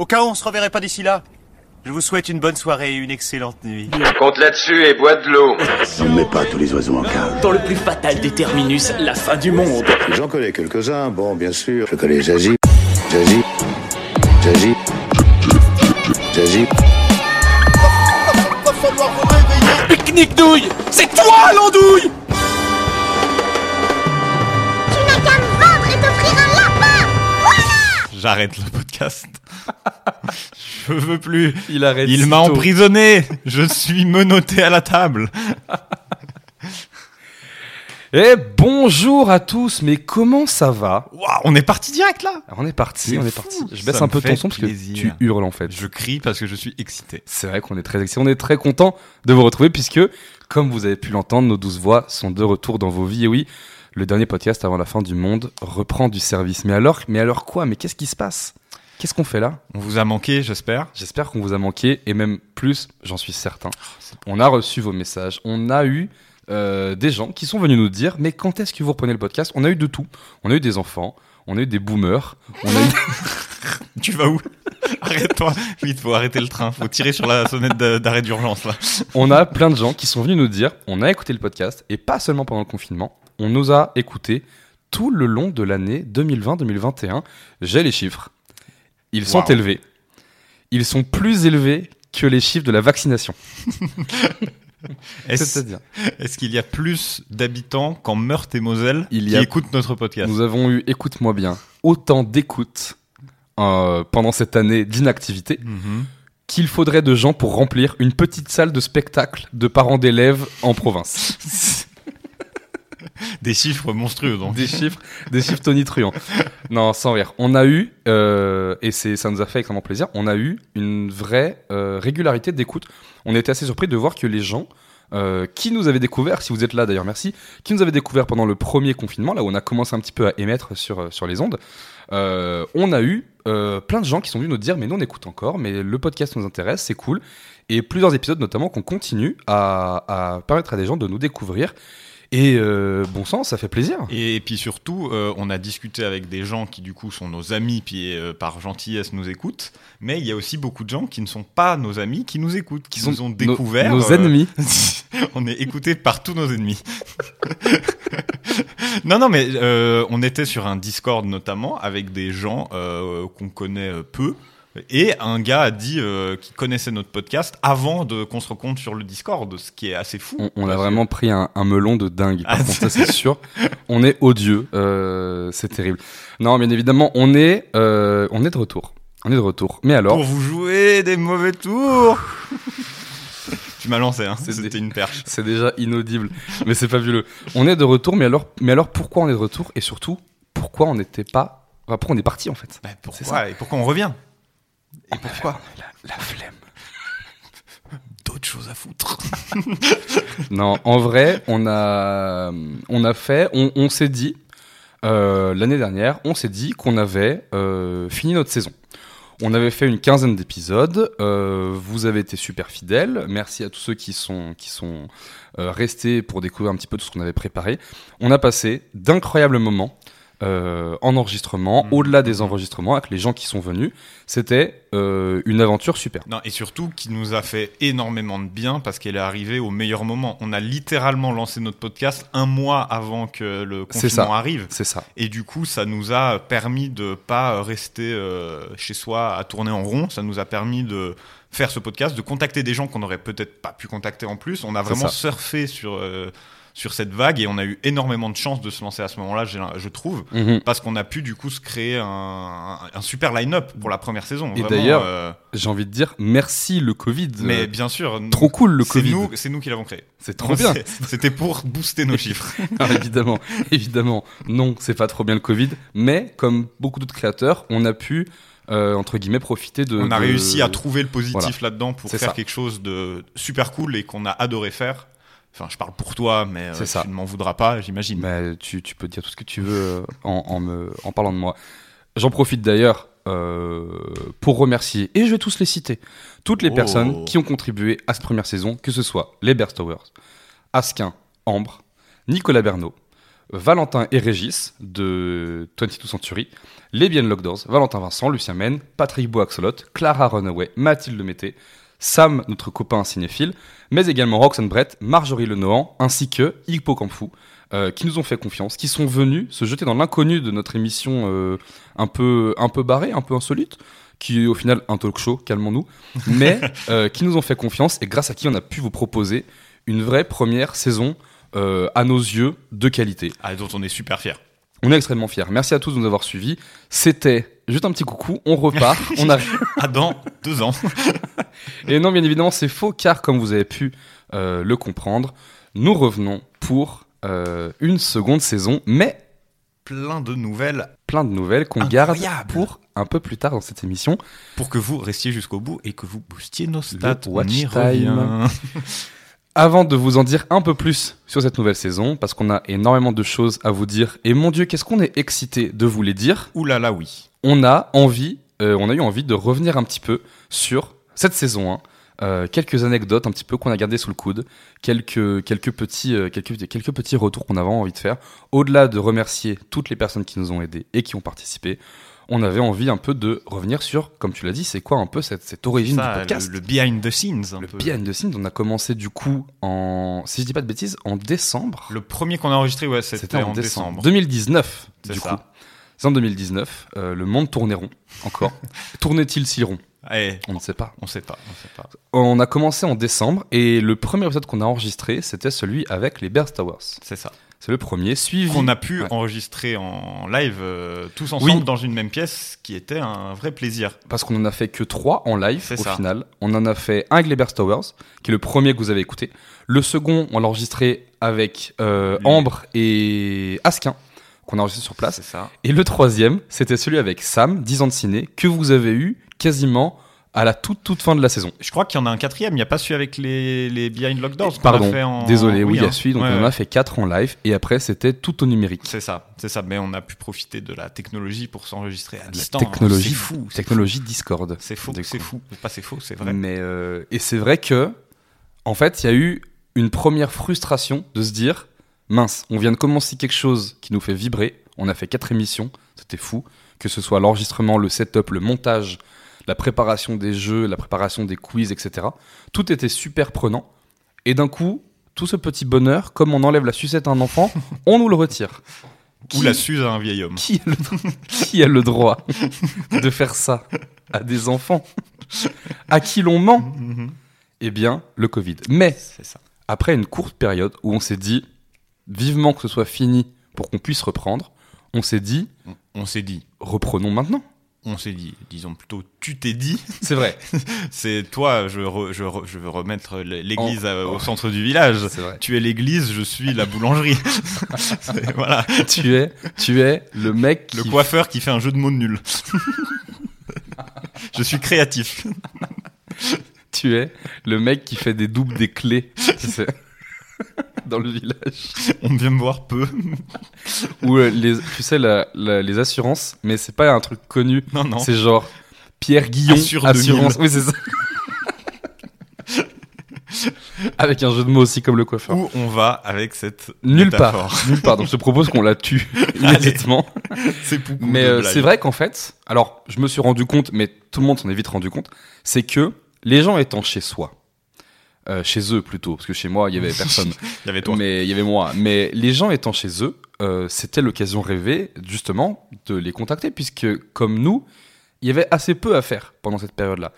Au cas où on se reverrait pas d'ici là, je vous souhaite une bonne soirée et une excellente nuit. Compte là-dessus et bois de l'eau. On ne met pas tous les oiseaux en cage. Dans le plus fatal des terminus, la fin du monde. J'en connais quelques-uns, bon, bien sûr. Je connais Zazie, Zazie, Zazie, Zazie. Pique-nique douille C'est toi l'andouille Tu n'as qu'à me vendre et t'offrir un lapin J'arrête le podcast. je veux plus. Il arrête. Il si m'a emprisonné. Je suis menotté à la table. Eh bonjour à tous, mais comment ça va Waouh, on est parti direct là. On est parti, on est fou. parti. Je baisse un peu ton son parce que tu hurles en fait. Je crie parce que je suis excité. C'est vrai qu'on est très excités, on est très content de vous retrouver puisque, comme vous avez pu l'entendre, nos douze voix sont de retour dans vos vies. Et oui, le dernier podcast avant la fin du monde reprend du service. Mais alors, mais alors quoi? Mais qu'est-ce qui se passe? Qu'est-ce qu'on fait là? On vous a manqué, j'espère. J'espère qu'on vous a manqué et même plus, j'en suis certain. On a reçu vos messages, on a eu euh, des gens qui sont venus nous dire mais quand est-ce que vous reprenez le podcast? On a eu de tout. On a eu des enfants, on a eu des boomers, on a eu Tu vas où? Arrête-toi. Vite, faut arrêter le train. Faut tirer sur la sonnette d'a- d'arrêt d'urgence là. On a plein de gens qui sont venus nous dire, on a écouté le podcast, et pas seulement pendant le confinement, on nous a écouté tout le long de l'année 2020-2021. J'ai les chiffres. Ils sont Wow. élevés. Ils sont plus élevés que les chiffres de la vaccination. Est-ce est-ce qu'il y a plus d'habitants qu'en Meurthe et Moselle Il qui a- écoutent notre podcast? Nous avons eu, écoute-moi bien, autant d'écoutes euh, pendant cette année d'inactivité Mhm. qu'il faudrait de gens pour remplir une petite salle de spectacle de parents d'élèves en province. Des chiffres monstrueux donc. des chiffres, des chiffres tonitruants. Non, sans rire. On a eu, euh, et c'est, ça nous a fait extrêmement plaisir, on a eu une vraie euh, régularité d'écoute. On était assez surpris de voir que les gens euh, qui nous avaient découvert, si vous êtes là d'ailleurs, merci, qui nous avaient découvert pendant le premier confinement, là où on a commencé un petit peu à émettre sur, sur les ondes, on a eu plein de gens qui sont venus nous dire, mais nous on écoute encore, mais le podcast nous intéresse, c'est cool. Et plusieurs épisodes notamment qu'on continue à permettre à des gens de nous découvrir. Et euh, bon sang, ça fait plaisir. Et, puis surtout, euh, on a discuté avec des gens qui du coup sont nos amis, puis euh, par gentillesse nous écoutent. Mais il y a aussi beaucoup de gens qui ne sont pas nos amis, qui nous écoutent, qui nous ont découvert. Nos, euh, ennemis. on est écouté par tous nos ennemis. non, non, mais euh, on était sur un Discord notamment avec des gens euh, qu'on connaît peu. Et un gars a dit euh, qu'il connaissait notre podcast avant de qu'on se rencontre sur le Discord, ce qui est assez fou. On, on a vraiment pris un, un melon de dingue. Par Ah, contre, ça c'est sûr. On est odieux. Euh, c'est terrible. Non, bien évidemment, on est, euh, on est de retour. On est de retour. Mais alors, Pour vous jouer des mauvais tours Tu m'as lancé, hein. C'était une perche. c'est déjà inaudible. mais c'est fabuleux. On est de retour. Mais alors, mais alors, pourquoi on est de retour Et surtout, pourquoi on n'était pas. Enfin, pourquoi on est parti en fait? Bah, pourquoi Et pourquoi on revient? Et pourquoi? La flemme. D'autres choses à foutre. Non, en vrai, on a, on a fait, on, on s'est dit, euh, l'année dernière, on s'est dit qu'on avait euh, fini notre saison. On avait fait une quinzaine d'épisodes. euh, vous avez été super fidèles. Merci à tous ceux qui sont, qui sont euh, restés pour découvrir un petit peu tout ce qu'on avait préparé. On a passé d'incroyables moments euh, en enregistrement, Mhm. au-delà des enregistrements, avec les gens qui sont venus. C'était euh, une aventure super. Non, et surtout qui nous a fait énormément de bien parce qu'elle est arrivée au meilleur moment. On a littéralement lancé notre podcast un mois avant que le confinement ça. arrive. C'est ça. Et du coup, ça nous a permis de pas rester euh, chez soi à tourner en rond. Ça nous a permis de faire ce podcast, de contacter des gens qu'on n'aurait peut-être pas pu contacter en plus. On a vraiment surfé sur, euh, sur cette vague et on a eu énormément de chance de se lancer à ce moment-là, je trouve. Mhm. Parce qu'on a pu du coup se créer un, super line-up pour la première saison. Et d'ailleurs, euh, J'ai envie de dire merci le Covid. mais Euh, bien sûr, trop cool le Covid. c'est nous qui l'avons créé. C'est trop bien. C'était pour booster nos chiffres. Ah, évidemment, évidemment. Non, c'est pas trop bien le Covid, mais comme beaucoup d'autres créateurs, on a pu euh, entre guillemets profiter de. on a de- réussi à trouver le positif Voilà. là-dedans pour faire ça. quelque chose de super cool et qu'on a adoré faire. Enfin, je parle pour toi, mais euh, ça. tu ne m'en voudras pas, j'imagine. Mais tu, tu peux dire tout ce que tu veux euh, en, en me, en parlant de moi. J'en profite d'ailleurs euh, pour remercier, et je vais tous les citer, toutes les Oh. personnes qui ont contribué à cette première saison, que ce soit les Berstowers, Asquin, Ambre, Nicolas Bernot, Valentin et Régis de 22 Century, les Bien Lockdoors, Valentin Vincent, Lucien Men, Patrick Boaxolot, Clara Runaway, Mathilde Mété, Sam, notre copain cinéphile, mais également Roxane Brett, Marjorie Lenohan, ainsi que Hippo Campfou, euh, qui nous ont fait confiance, qui sont venus se jeter dans l'inconnu de notre émission euh, un peu un peu barrée, un peu insolite, qui est au final un talk show, calmons-nous, mais euh, qui nous ont fait confiance et grâce à qui on a pu vous proposer une vraie première saison à nos yeux de qualité. Ah, dont on est super fiers. On est extrêmement fiers. Merci à tous de nous avoir suivis. C'était juste un petit coucou, on repart, on arrive. Ah, dans deux ans. Et non, bien évidemment, c'est faux, car comme vous avez pu euh, le comprendre, nous revenons pour euh, une seconde saison, mais Plein de nouvelles plein de nouvelles qu'on garde pour un peu plus tard dans cette émission. pour que vous restiez jusqu'au bout et que vous boostiez nos stats. Le On watch time. Avant de vous en dire un peu plus sur cette nouvelle saison, parce qu'on a énormément de choses à vous dire, et mon Dieu, qu'est-ce qu'on est excité de vous les dire, Ouh là là, oui. On a envie, euh, on a eu envie de revenir un petit peu sur cette saison 1. euh, quelques anecdotes un petit peu qu'on a gardées sous le coude, quelques, quelques, petits, euh, quelques, quelques petits retours qu'on avait envie de faire. Au-delà de remercier toutes les personnes qui nous ont aidés et qui ont participé, on avait envie un peu de revenir sur, comme tu l'as dit, c'est quoi un peu cette, cette origine Ça, du podcast le, le behind the scenes. Un Le peu. behind the scenes, on a commencé du coup en, si je dis pas de bêtises, en décembre. Le premier qu'on a enregistré, ouais, c'était en, décembre. 2019, C'est du ça. coup. C'est en 2019. euh, le monde tournait rond, encore. Tournait-il si rond? Eh, On ne sait pas. on sait pas, on sait pas. On a commencé en décembre et le premier épisode qu'on a enregistré, c'était celui avec les Bears Towers. C'est ça. C'est le premier, suivi. Qu'on a pu Ouais. enregistrer en live euh, tous ensemble Oui. dans une même pièce, qui était un vrai plaisir. Parce qu'on en a fait que trois en live au ça. final. On en a fait un avec les Bears Towers, qui est le premier que vous avez écouté. Le second, on l'a enregistré avec euh. Ambre et Asquin, qu'on a enregistré sur place. C'est ça. Et le troisième, c'était celui avec Sam, 10 ans de ciné, que vous avez eu quasiment à la toute toute fin de la saison. Je crois qu'il y en a un quatrième. Il n'y a pas celui avec les, les Behind Locked Doors. qu'on a Pardon, fait en- désolé, oui, il y hein. a celui, donc Ouais, on en ouais. a fait 4 en live, et après c'était tout au numérique. C'est ça, c'est ça. Mais on a pu profiter de la technologie pour s'enregistrer à La distance. technologie, C'est fou. technologie Discord. C'est faux, c'est fou. Pas c'est faux, c'est vrai. Mais euh, et c'est vrai que, en fait, il y a eu une première frustration de se dire, mince, on vient de commencer quelque chose qui nous fait vibrer. On a fait quatre émissions, c'était fou. Que ce soit l'enregistrement, le setup, le montage, la préparation des jeux, la préparation des quiz, etc. Tout était super prenant. Et d'un coup, tout ce petit bonheur, comme on enlève la sucette à un enfant, on nous le retire. Ou la suze à un vieil homme. qui a le, qui a le droit de faire ça à des enfants? À qui l'on ment? Mhm. Eh bien, le Covid. Mais ça. après une courte période où on s'est dit vivement que ce soit fini pour qu'on puisse reprendre, on s'est dit On, on s'est dit, reprenons maintenant. on s'est dit, disons plutôt, tu t'es dit. C'est vrai. C'est toi, je, re- je, re- je veux remettre l'église au centre du village. Vrai. Tu es l'église, je suis la boulangerie. Voilà. tu es, tu es le mec Le qui coiffeur qui fait un jeu de mots nul. je suis créatif. tu es le mec qui fait des doubles des clés. tu sais, Dans le village. On vient me voir peu. Ou euh, les, tu sais, la- la- les assurances, mais c'est pas un truc connu. Non, non. C'est genre Pierre Guillon, Assure assurance. 2000. Oui, c'est ça. Avec un jeu de mots aussi comme le coiffeur. Où on va avec cette Nulle métaphore part. Nulle part. Donc je te propose qu'on la tue immédiatement. C'est. Mais euh, c'est vrai qu'en fait, alors je me suis rendu compte, mais tout le monde s'en est vite rendu compte, c'est que les gens étant chez soi, euh, chez eux plutôt, parce que chez moi il y avait personne, Il y avait toi. mais il y avait moi. Mais les gens étant chez eux, euh, c'était l'occasion rêvée justement de les contacter, puisque comme nous, il y avait assez peu à faire pendant cette période-là.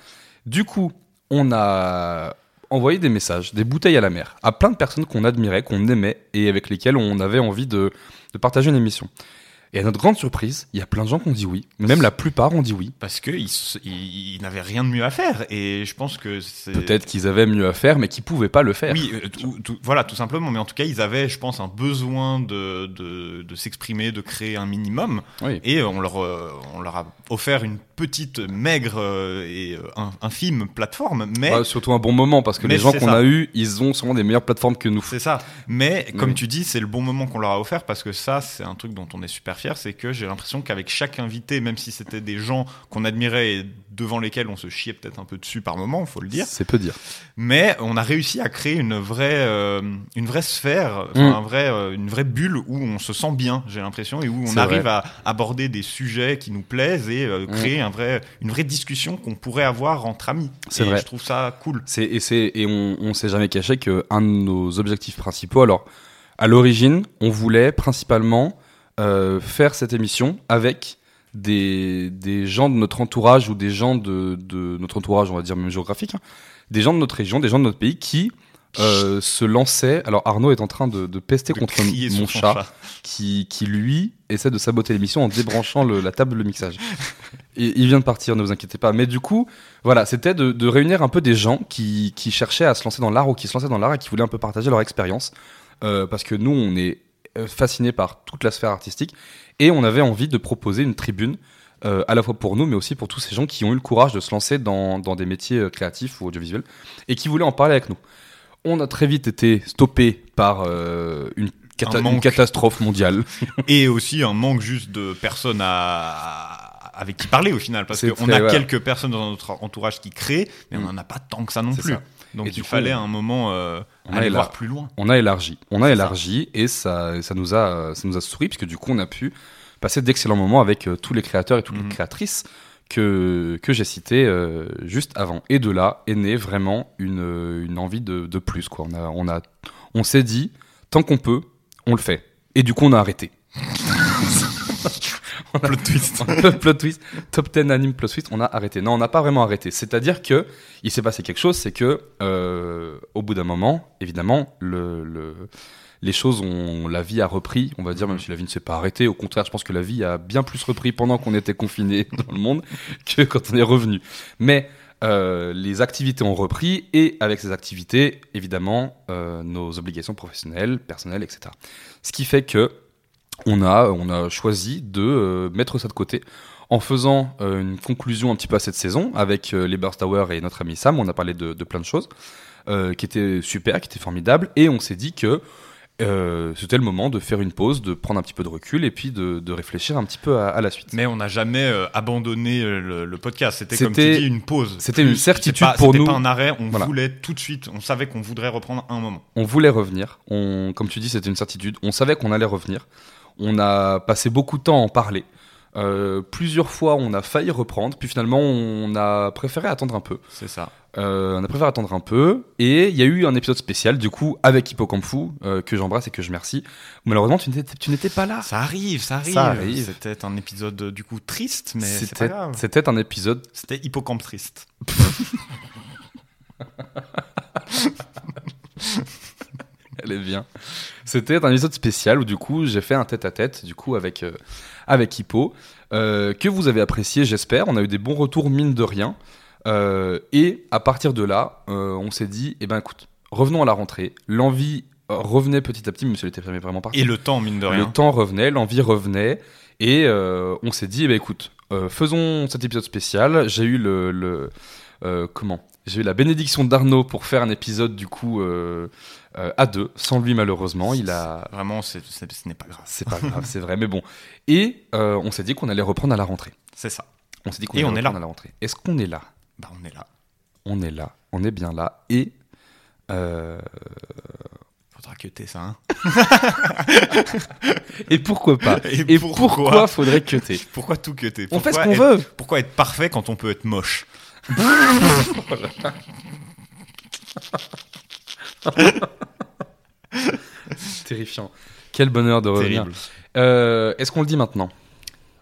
Du coup, on a envoyé des messages, des bouteilles à la mer, à plein de personnes qu'on admirait, qu'on aimait et avec lesquelles on avait envie de, de partager une émission. Et à notre grande surprise, il y a plein de gens qui ont dit oui. Même la plupart ont dit oui. Parce que ils, n'avaient rien de mieux à faire. Et je pense que c'est. Peut-être qu'ils avaient mieux à faire, mais qu'ils pouvaient pas le faire. Oui, euh, tout- tout- voilà, tout simplement. Mais en tout cas, ils avaient, je pense, un besoin de, de, de s'exprimer, de créer un minimum. Oui. Et on leur, euh, on leur a offert une petite, maigre euh, et euh, in- infime plateforme. Mais surtout un bon moment, parce que Mais les gens qu'on a eu, ils ont sûrement des meilleures plateformes que nous. c'est ça. Mais comme Oui. tu dis, c'est le bon moment qu'on leur a offert parce que ça, c'est un truc dont on est super fier. c'est que j'ai l'impression qu'avec chaque invité, même si c'était des gens qu'on admirait et devant lesquels on se chiait peut-être un peu dessus par moment, faut le dire, C'est peu dire. mais on a réussi à créer une vraie, euh, une vraie sphère, Mm. un vrai, euh, une vraie bulle où on se sent bien, j'ai l'impression, et où on arrive vrai. à aborder des sujets qui nous plaisent et euh, Mm. créer un vrai, une vraie discussion qu'on pourrait avoir entre amis. C'est vrai. Je trouve ça cool. C'est et c'est et on on s'est jamais caché que un de nos objectifs principaux. Alors, à l'origine, on voulait principalement euh, faire cette émission avec des des gens de notre entourage ou des gens de de notre entourage, on va dire même géographique, hein, des gens de notre région, des gens de notre pays qui euh, se lançaient. Alors Arnaud est en train de, de pester De contre mon chat, qui qui lui essaie de saboter l'émission en débranchant le- la table de mixage. Et il vient de partir, ne vous inquiétez pas. Mais du coup, voilà, c'était de, de réunir un peu des gens qui, qui cherchaient à se lancer dans l'art ou qui se lançaient dans l'art et qui voulaient un peu partager leur expérience. Euh, parce que nous, on est euh, fascinés par toute la sphère artistique et on avait envie de proposer une tribune euh, à la fois pour nous, mais aussi pour tous ces gens qui ont eu le courage de se lancer dans, dans des métiers euh, créatifs ou audiovisuels et qui voulaient en parler avec nous. On a très vite été stoppé par euh, une, cata- Un une manque. catastrophe mondiale. Et aussi un manque juste de personnes à, avec qui parler au final, parce qu'on a quelques personnes dans notre entourage qui créent, mais on Mm. n'en a pas tant que ça non plus. ça. Donc Et il du coup, fallait à un moment euh, on a aller voir plus loin. on a élargi, on a élargi et ça, ça nous a, ça nous a souri puisque du coup on a pu passer d'excellents moments avec euh, tous les créateurs et toutes Mhm. les créatrices que que j'ai cités euh, juste avant. Et de là est née vraiment une, euh, une envie de, de plus quoi. On a, on a, on s'est dit tant qu'on peut, on le fait. Et du coup on a arrêté. Plot twist. plot twist, top 10 anime plot twist, on a arrêté. Non, on n'a pas vraiment arrêté. C'est-à-dire que il s'est passé quelque chose, c'est que euh, au bout d'un moment, évidemment, le, le- les choses ont, la vie a repris, on va dire, même si la vie ne s'est pas arrêtée. Au contraire, je pense que la vie a bien plus repris pendant qu'on était confiné dans le monde que quand on est revenu. Mais euh, les activités ont repris et avec ces activités, évidemment, euh, nos obligations professionnelles, personnelles, etc. Ce qui fait que on a, on a choisi de euh, mettre ça de côté en faisant euh, une conclusion un petit peu à cette saison avec euh, les Burst Hour et notre ami Sam. On a parlé de, de plein de choses euh, qui étaient super, qui étaient formidables, et on s'est dit que euh, c'était le moment de faire une pause, de prendre un petit peu de recul et puis de, de réfléchir un petit peu à, à la suite. Mais on n'a jamais euh, abandonné le, le podcast. C'était comme tu C'était- dis une pause. c'était une certitude pas- pour c'était nous. pas un arrêt. On Voilà. voulait tout de suite. On savait qu'on voudrait reprendre un moment. On voulait revenir. On, comme tu dis, c'était une certitude. On savait qu'on allait revenir. On a passé beaucoup de temps à en parler. Euh, plusieurs fois, on a failli reprendre, puis finalement, on a préféré attendre un peu. C'est ça. Euh, on a préféré attendre un peu, et il y a eu un épisode spécial, du coup, avec Hippocampu, euh, que j'embrasse et que je remercie. Malheureusement, tu n'étais, pas là. Ça arrive, ça arrive. Ça arrive. C'était un épisode du coup triste, mais C'était, c'était un épisode. C'était hippocampe triste. Elle est bien. C'était un épisode spécial où du coup j'ai fait un tête-à-tête du coup avec euh, avec Hippo euh, que vous avez apprécié, j'espère. On a eu des bons retours mine de rien. Euh, et à partir de là, on s'est dit, eh ben écoute, revenons à la rentrée. L'envie revenait petit à petit, même si elle était jamais vraiment partie. Et le temps, mine de rien. Le temps revenait, l'envie revenait, et on s'est dit, eh ben, écoute, faisons cet épisode spécial. J'ai eu le, le comment? J'ai eu la bénédiction d'Arnaud pour faire un épisode du coup euh, euh, à deux, sans lui malheureusement. Il a, Vraiment, c'est- ce n'est pas grave. c'est pas grave, c'est vrai, mais bon. Et euh, on s'est dit qu'on allait reprendre à la rentrée. C'est ça. On s'est dit qu'on allait on est reprendre là. à la rentrée. Est-ce qu'on est là? Bah, on est là. On est là, on est bien là, et Faudra que t'aies ça. Hein. et pourquoi pas? Et Et pourquoi? pourquoi faudrait que t'aies? Pourquoi tout que t'es On fait ce qu'on veut. Pourquoi être parfait quand on peut être moche? Terrifiant. Quel bonheur de revenir. Euh, Est-ce qu'on le dit maintenant?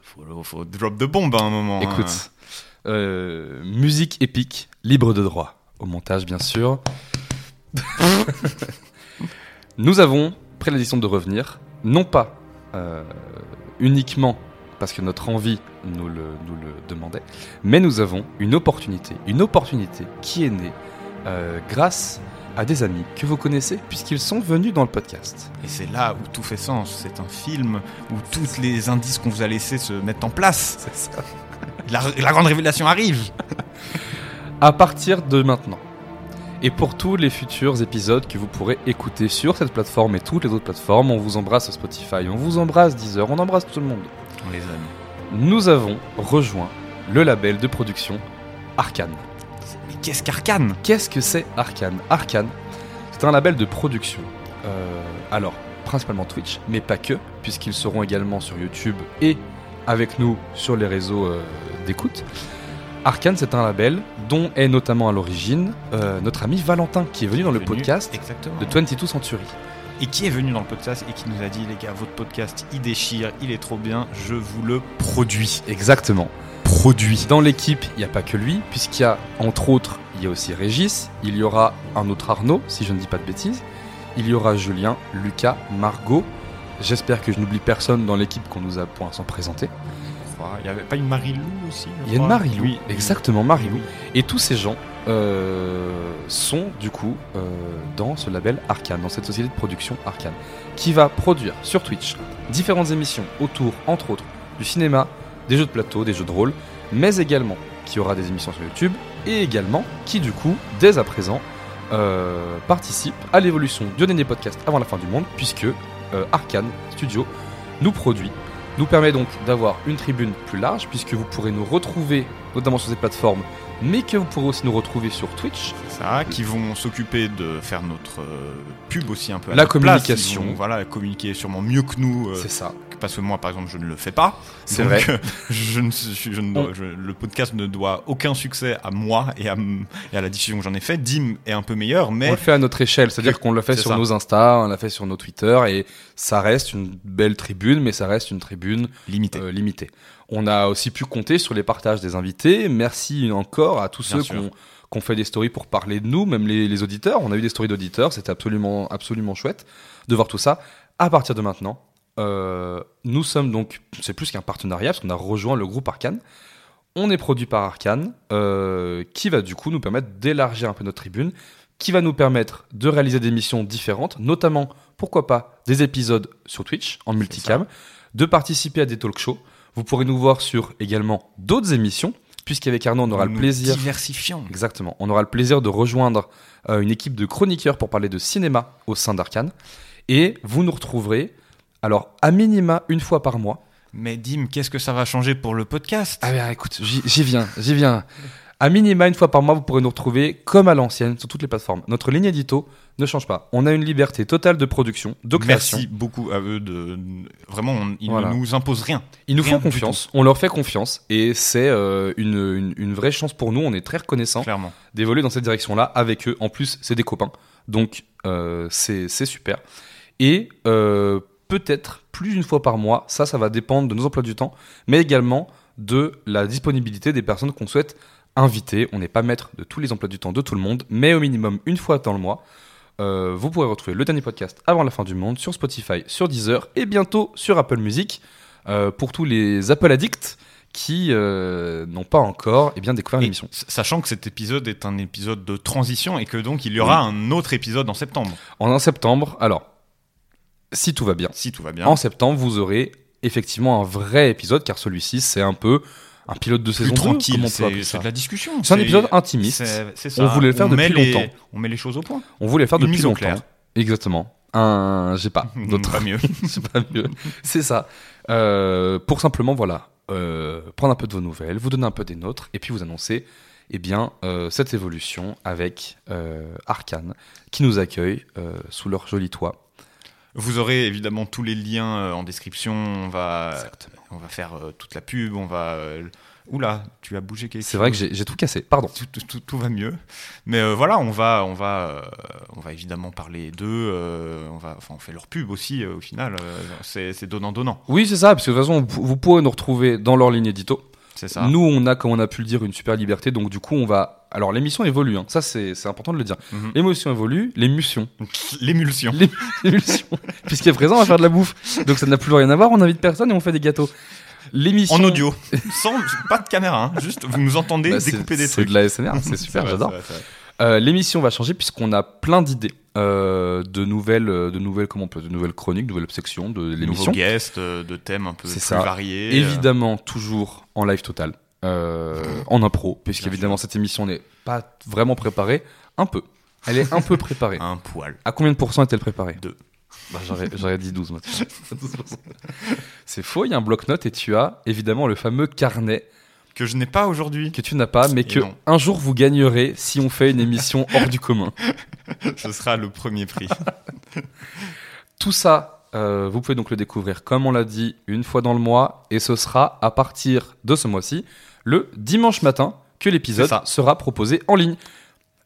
Faut, faut drop de bombe à un moment. hein. Écoute, euh, musique épique, libre de droit. Au montage, bien sûr. nous avons pris la décision de revenir, non pas euh, uniquement parce que notre envie nous le, nous le demandait, mais nous avons une opportunité, une opportunité qui est née euh, grâce à des amis que vous connaissez puisqu'ils sont venus dans le podcast. Et c'est là où tout fait sens. C'est un film où tous les indices qu'on vous a laissés se mettent en place. C'est ça. La, la grande révélation arrive. À partir de maintenant, et pour tous les futurs épisodes que vous pourrez écouter sur cette plateforme et toutes les autres plateformes. On vous embrasse Spotify, on vous embrasse Deezer, on embrasse tout le monde. On les aime. Nous avons rejoint le label de production Arkane. Mais qu'est-ce qu'Arcane Qu'est-ce que c'est Arkane? Arkane, c'est un label de production. Euh, alors, principalement Twitch, mais pas que, puisqu'ils seront également sur YouTube et avec nous sur les réseaux euh, d'écoute. Arkane, c'est un label dont est notamment à l'origine euh, notre ami Valentin, qui est venu dans le podcast Exactement. de 22 Century. Et qui est venu dans le podcast et qui nous a dit les gars, votre podcast, il déchire, il est trop bien, je vous le produis. Exactement. Produit. Dans l'équipe, il n'y a pas que lui, puisqu'il y a, entre autres, il y a aussi Régis, il y aura un autre Arnaud, si je ne dis pas de bêtises, il y aura Julien, Lucas, Margot. J'espère que je n'oublie personne dans l'équipe qu'on nous a pour l'instant présenté. Il n'y avait pas une Marie-Lou aussi je Il y a une crois Marie-Lou, Oui, exactement Marie-Lou. Et tous ces gens euh, sont du coup euh, dans ce label Arkane, dans cette société de production Arkane, qui va produire sur Twitch différentes émissions autour, entre autres, du cinéma, des jeux de plateau, des jeux de rôle, mais également qui aura des émissions sur YouTube et également qui du coup, dès à présent, euh, participe à l'évolution du dernier podcast avant la fin du monde, puisque Arkane Studio nous produit nous permet donc d'avoir une tribune plus large puisque vous pourrez nous retrouver notamment sur cette plateforme mais que vous pourrez aussi nous retrouver sur Twitch ça, qui vont s'occuper de faire notre euh, pub aussi un peu à La communication. Vont, voilà, communiquer sûrement mieux que nous. euh, c'est ça parce que moi, par exemple, je ne le fais pas. C'est vrai. je ne, suis- je ne dois- On- je- le podcast ne doit aucun succès à moi et à, m- et à la diffusion que j'en ai fait. Dim est un peu meilleur, on mais le fait à notre échelle c'est à dire qu'on l'a fait sur ça. nos Insta on l'a fait sur nos Twitter et ça reste une belle tribune mais ça reste une tribune limité. euh, limitée on a aussi pu compter sur les partages des invités merci encore à tous Bien ceux qui ont fait des stories pour parler de nous, même les, les auditeurs. On a eu des stories d'auditeurs, c'était absolument, absolument chouette de voir tout ça. À partir de maintenant, euh, nous sommes donc, c'est plus qu'un partenariat, parce qu'on a rejoint le groupe Arkane. On est produit par Arkane, euh, qui va du coup nous permettre d'élargir un peu notre tribune, qui va nous permettre de réaliser des missions différentes, notamment, pourquoi pas, des épisodes sur Twitch, en multicam, de participer à des talk shows. Vous pourrez nous voir sur également d'autres émissions, puisqu'avec Arnaud, on aura le plaisir Diversifiant. Exactement. On aura le plaisir de rejoindre euh, une équipe de chroniqueurs pour parler de cinéma au sein d'Arkane. Et vous nous retrouverez, alors, à minima une fois par mois. Mais Dim, qu'est-ce que ça va changer pour le podcast? Ah bien, écoute, j'y viens, j'y viens. À minima une fois par mois, vous pourrez nous retrouver comme à l'ancienne sur toutes les plateformes. Notre ligne édito ne change pas. On a une liberté totale de production, de création. Merci beaucoup à eux de vraiment, on- ils Voilà. ne nous imposent rien. Ils nous Rien font confiance, on leur fait confiance et c'est euh, une, une- une vraie chance pour nous. On est très reconnaissants d'évoluer dans cette direction-là avec eux. En plus, c'est des copains. Donc, euh, c'est c'est super. Et euh, peut-être plus d'une fois par mois, ça, ça va dépendre de nos emplois du temps, mais également de la disponibilité des personnes qu'on souhaite inviter. On n'est pas maître de tous les emplois du temps de tout le monde, mais au minimum une fois dans le mois. euh, vous pourrez retrouver le dernier podcast avant la fin du monde sur Spotify, sur Deezer et bientôt sur Apple Music euh, pour tous les Apple addicts qui euh, n'ont pas encore eh bien, découvert l'émission. sachant que cet épisode est un épisode de transition et que donc il y aura un autre épisode en septembre, En septembre, alors, si tout va bien, si tout va bien. en septembre, vous aurez effectivement un vrai épisode, car celui-ci, c'est un peu un pilote de saison 2, tranquille, on c'est de la discussion. C'est un épisode intimiste. c'est- c'est ça. On voulait le faire met depuis les- longtemps. On met les choses au point. On voulait le faire Une depuis mise au longtemps. clair. Exactement. Un, j'ai pas d'autre. Pas mieux. c'est pas mieux. C'est ça. Euh, pour simplement, voilà, euh, prendre un peu de vos nouvelles, vous donner un peu des nôtres, et puis vous annoncer, eh bien, euh, cette évolution avec euh, Arkane, qui nous accueille euh, sous leur joli toit. Vous aurez évidemment tous les liens euh, en description. On va, on va faire euh, toute la pub. On va. euh, Oula, tu as bougé quelque chose. C'est vrai que j'ai tout cassé. Pardon. tout, tout- tout- tout va mieux. Mais euh, voilà, on va, on va, euh, on va évidemment parler d'eux. euh, on va, enfin, on fait leur pub aussi au final. c'est c'est donnant donnant. Oui, c'est ça, parce que de toute façon, vous vous pourrez nous retrouver dans leur ligne édito. C'est ça. Nous, on a, comme on a pu le dire, une super liberté, donc du coup, on va. Alors, l'émission évolue, hein. ça c'est c'est important de le dire. Mhm. L'émotion évolue, l'émulsion. L'émulsion. L'é- L'émulsion. Puisqu'à présent, on va faire de la bouffe. Donc ça n'a plus rien à voir, on invite personne et on fait des gâteaux. L'émission. En audio, sans pas de caméra, hein, juste vous nous entendez Bah, c'est- découper des C'est trucs. de la SMR, c'est super, j'adore. c'est c'est. Euh, L'émission va changer puisqu'on a plein d'idées euh, de nouvelles, euh, de nouvelles, comment on peut, de nouvelles chroniques, de nouvelles sections de Nouveaux l'émission. guests, euh, de thèmes un peu C'est plus ça. variés. Évidemment, toujours en live total, euh, en impro, puisqu'évidemment cette émission n'est pas vraiment préparée, un peu. Elle est un peu préparée. Un poil. À combien de pourcents est-elle préparée? Deux. Bah, j'aurais, dit 12 maintenant. 12%. C'est faux, il y a un bloc-notes et tu as évidemment le fameux carnet Que je n'ai pas aujourd'hui. que tu n'as pas, mais Et que non. un jour vous gagnerez si on fait une émission hors du commun. Ce sera le premier prix. Tout ça, euh, vous pouvez donc le découvrir, comme on l'a dit, une fois dans le mois, et ce sera à partir de ce mois-ci, le dimanche matin, que l'épisode sera proposé en ligne.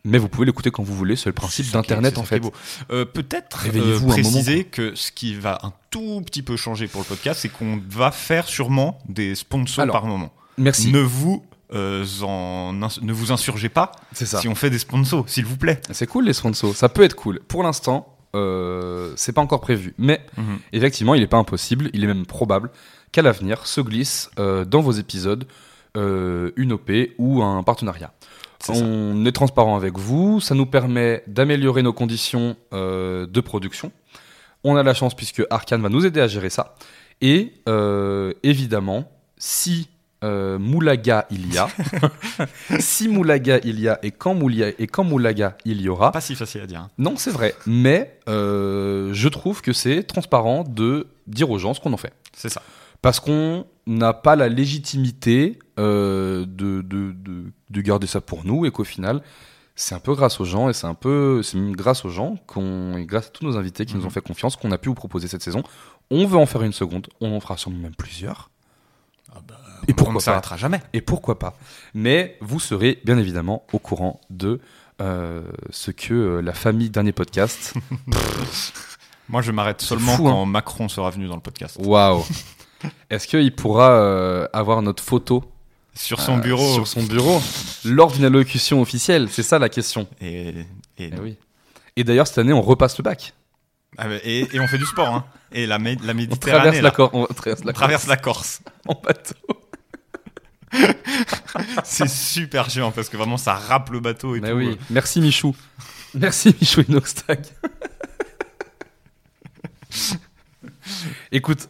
Mais vous pouvez l'écouter quand vous voulez, c'est le principe d'Internet en fait. Euh, Peut-être euh, un moment, préciser que ce qui va un tout petit peu changer pour le podcast, c'est qu'on va faire sûrement des sponsors Alors, par moment. Merci. Ne vous euh, en ne vous insurgez pas C'est ça. si on fait des sponsors, s'il vous plaît. C'est cool les sponsors, ça peut être cool. Pour l'instant, euh, c'est pas encore prévu. Mais Mhm. effectivement, il n'est pas impossible, il est même probable qu'à l'avenir se glisse euh, dans vos épisodes euh, une OP ou un partenariat. Ça. On est transparent avec vous, ça nous permet d'améliorer nos conditions de production. On a la chance puisque Arkane va nous aider à gérer ça. Et évidemment, si euh, Moulaga il y a, si Moulaga il y a et quand, Moulia, et quand Moulaga il y aura, Pas si facile à dire. hein. non, c'est vrai. Mais euh, je trouve que c'est transparent de dire aux gens ce qu'on en fait. C'est ça. Parce qu'on n'a pas la légitimité euh, de, de, de, de garder ça pour nous et qu'au final, c'est un peu grâce aux gens et c'est un peu c'est même grâce aux gens qu'on et grâce à tous nos invités qui nous ont fait confiance qu'on a pu vous proposer cette saison. On veut en faire une seconde, on en fera sûrement même plusieurs. Et on pourquoi ne pas s'arrêtera jamais. et pourquoi pas. Mais vous serez bien évidemment au courant de euh, ce que euh, la famille Dernier Podcast. Moi, je m'arrête seulement fou, hein. quand Macron sera venu dans le podcast. Waouh Est-ce qu'il pourra euh, avoir notre photo Sur son bureau. sur son bureau lors d'une allocution officielle? C'est ça la question. Et, et, Eh oui. Et d'ailleurs, cette année, on repasse le bac. Ah, et- et on fait du sport. Hein. Et la, la On Méditerranée, traverse la, on traverse la on traverse la. Corse en bateau. C'est super chiant parce que vraiment ça râpe le bateau et tout. oui. Merci Michou. Merci Michou Inoxtag. Écoute,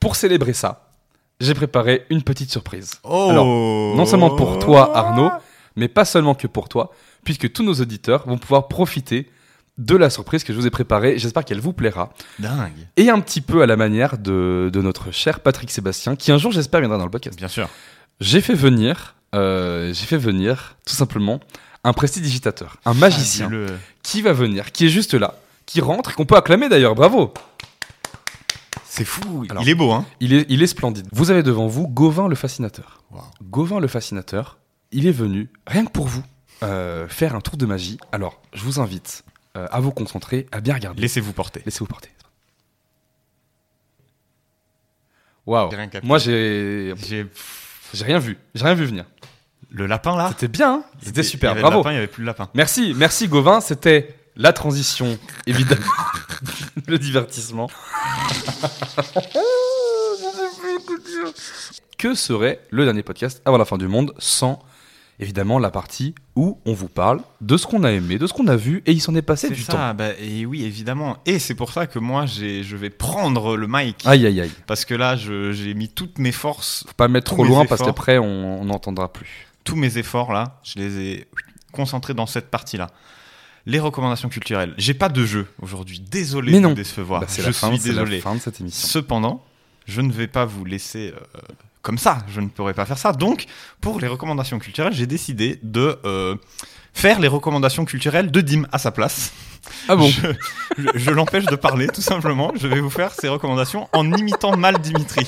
pour célébrer ça, j'ai préparé une petite surprise. Oh Alors, Non seulement pour toi, Arnaud, mais pas seulement que pour toi, puisque tous nos auditeurs vont pouvoir profiter de la surprise que je vous ai préparée. J'espère qu'elle vous plaira. Dingue. Et un petit peu à la manière de, de notre cher Patrick Sébastien, qui un jour, j'espère, viendra dans le podcast. Bien sûr. J'ai fait venir, euh, j'ai fait venir, tout simplement, un prestidigitateur, un magicien, Le... qui va venir, qui est juste là, qui rentre, et qu'on peut acclamer d'ailleurs, bravo C'est fou. Alors- Il est beau, hein il est, il est splendide. Vous avez devant vous Gauvin le fascinateur. Wow. Gauvin le fascinateur, il est venu, rien que pour vous, euh, faire un tour de magie. Alors, je vous invite euh, à vous concentrer, à bien regarder. Laissez-vous porter. Laissez-vous porter. Waouh. Moi, j'ai J'ai j'ai rien vu. J'ai rien vu venir. le lapin là. C'était bien. hein C'était était- super. Il y avait Bravo. Le lapin, il y avait plus de lapin. Merci, merci Gauvin. C'était la transition, évidemment. le divertissement. que serait le dernier podcast avant la fin du monde sans, évidemment, la partie où on vous parle de ce qu'on a aimé, de ce qu'on a vu, et il s'en est passé du ça. temps. Bah, et oui, évidemment. Et c'est pour ça que moi, je vais prendre le mic Aïe, aïe, aïe. parce que là, j'ai mis toutes mes forces, Faut pas mettre trop loin parce qu'après, on n'entendra plus. tous mes efforts là, je les ai concentrés dans cette partie-là. Les recommandations culturelles. J'ai pas de jeu aujourd'hui. Désolé Mais de non. vous décevoir. Bah, je la fin, suis la désolé. fin de cette émission. Cependant, je ne vais pas vous laisser euh, comme ça. Je ne pourrai pas faire ça. Donc, pour les recommandations culturelles, j'ai décidé de euh, faire les recommandations culturelles de Dim à sa place. Ah bon Je, je- je l'empêche de parler, tout simplement. Je vais vous faire ces recommandations en imitant mal Dimitri.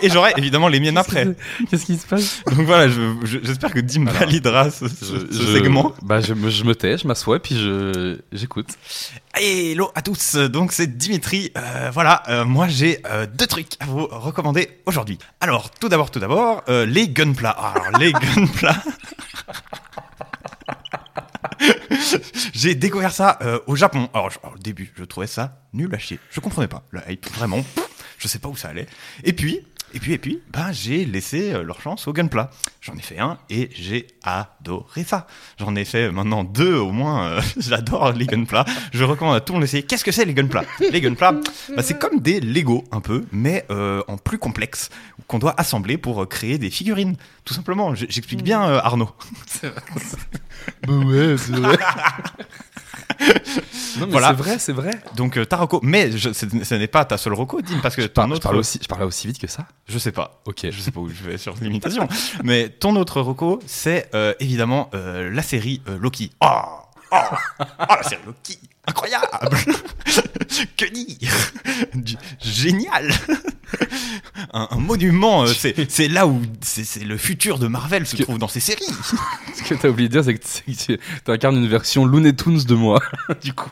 Et j'aurai évidemment les miennes après. Qu'est-ce qui se passe? Donc voilà, je- je- j'espère que Dim validera ce, ce- ce segment. Bah, je, me- je me tais, je m'assois et puis je j'écoute. Hello à tous, donc c'est Dimitri. Euh, voilà, euh, moi j'ai euh, deux trucs à vous recommander aujourd'hui. Alors, tout d'abord, tout d'abord, euh, les gunpla. Alors, les gunpla. J'ai découvert ça euh, au Japon. Alors, au début, je trouvais ça nul à chier. Je comprenais pas le hype, vraiment. Je sais pas où ça allait. Et puis, et puis, et puis, ben, j'ai laissé euh, leur chance au gunpla. J'en ai fait un et j'ai adoré ça. J'en ai fait maintenant deux au moins. euh, J'adore les gunpla. Je recommande à tout le monde d'essayer. Qu'est-ce que c'est les gunpla? Les gunpla, bah, c'est comme des Lego un peu, mais euh, en plus complexe, qu'on doit assembler pour créer des figurines. Tout simplement. J'explique bien, euh, Arnaud. Bah ouais, c'est vrai. Non, mais Voilà. c'est vrai, c'est vrai. Donc euh, ta reco, mais je- ce n'est pas ta seule reco, Dim, parce que Je, ton parle, je autre, parlais aussi, je parlais aussi vite que ça. je sais pas, Ok. je sais pas où je vais sur l'imitation, mais ton autre reco, c'est euh, évidemment euh, la série euh, Loki. Oh, oh, oh, la série Loki, incroyable, que dire, génial, un, un monument. euh, c'est là où c'est le futur de Marvel se Que- trouve dans ces séries. Ce que t'as oublié de dire, c'est que tu incarnes une version Looney Tunes de moi. du coup,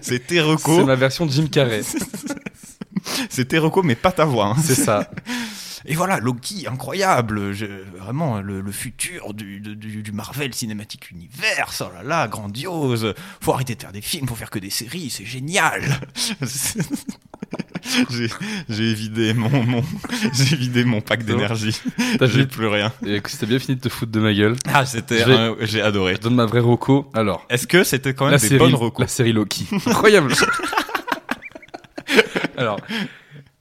C'est tes c'est ma version Jim Carrey. c'est tes mais pas ta voix. hein. C'est ça. Et voilà, Loki, incroyable, je- vraiment le, le futur du, du, du Marvel Cinematic Universe, oh là là, grandiose. Faut arrêter de faire des films, faut faire que des séries, c'est génial. j'ai, j'ai vidé mon, mon j'ai vidé mon pack d'énergie. J'ai plus rien. C'était bien fini de te foutre de ma gueule. Ah, c'était, j'ai adoré. Je donne ma vraie roco. Alors, Est-ce que c'était quand même la des série, bonnes la série Loki. Incroyable. alors,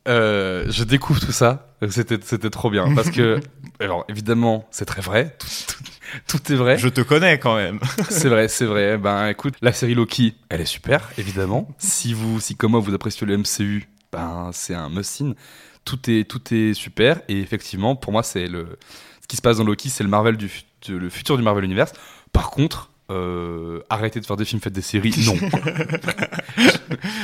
euh, je découvre tout ça. C'était, c'était trop bien parce que, alors évidemment, c'est très vrai. Tout, tout- tout est vrai. Je te connais quand même. C'est vrai, c'est vrai. Ben écoute, la série Loki, elle est super, évidemment. Si vous, si comme moi vous appréciez le MCU, ben c'est un must-in. Tout est, tout est super et effectivement, pour moi, c'est le, ce qui se passe dans Loki, c'est le Marvel du, le futur du Marvel Universe. Par contre, euh, arrêtez de faire des films, faites des séries. Non,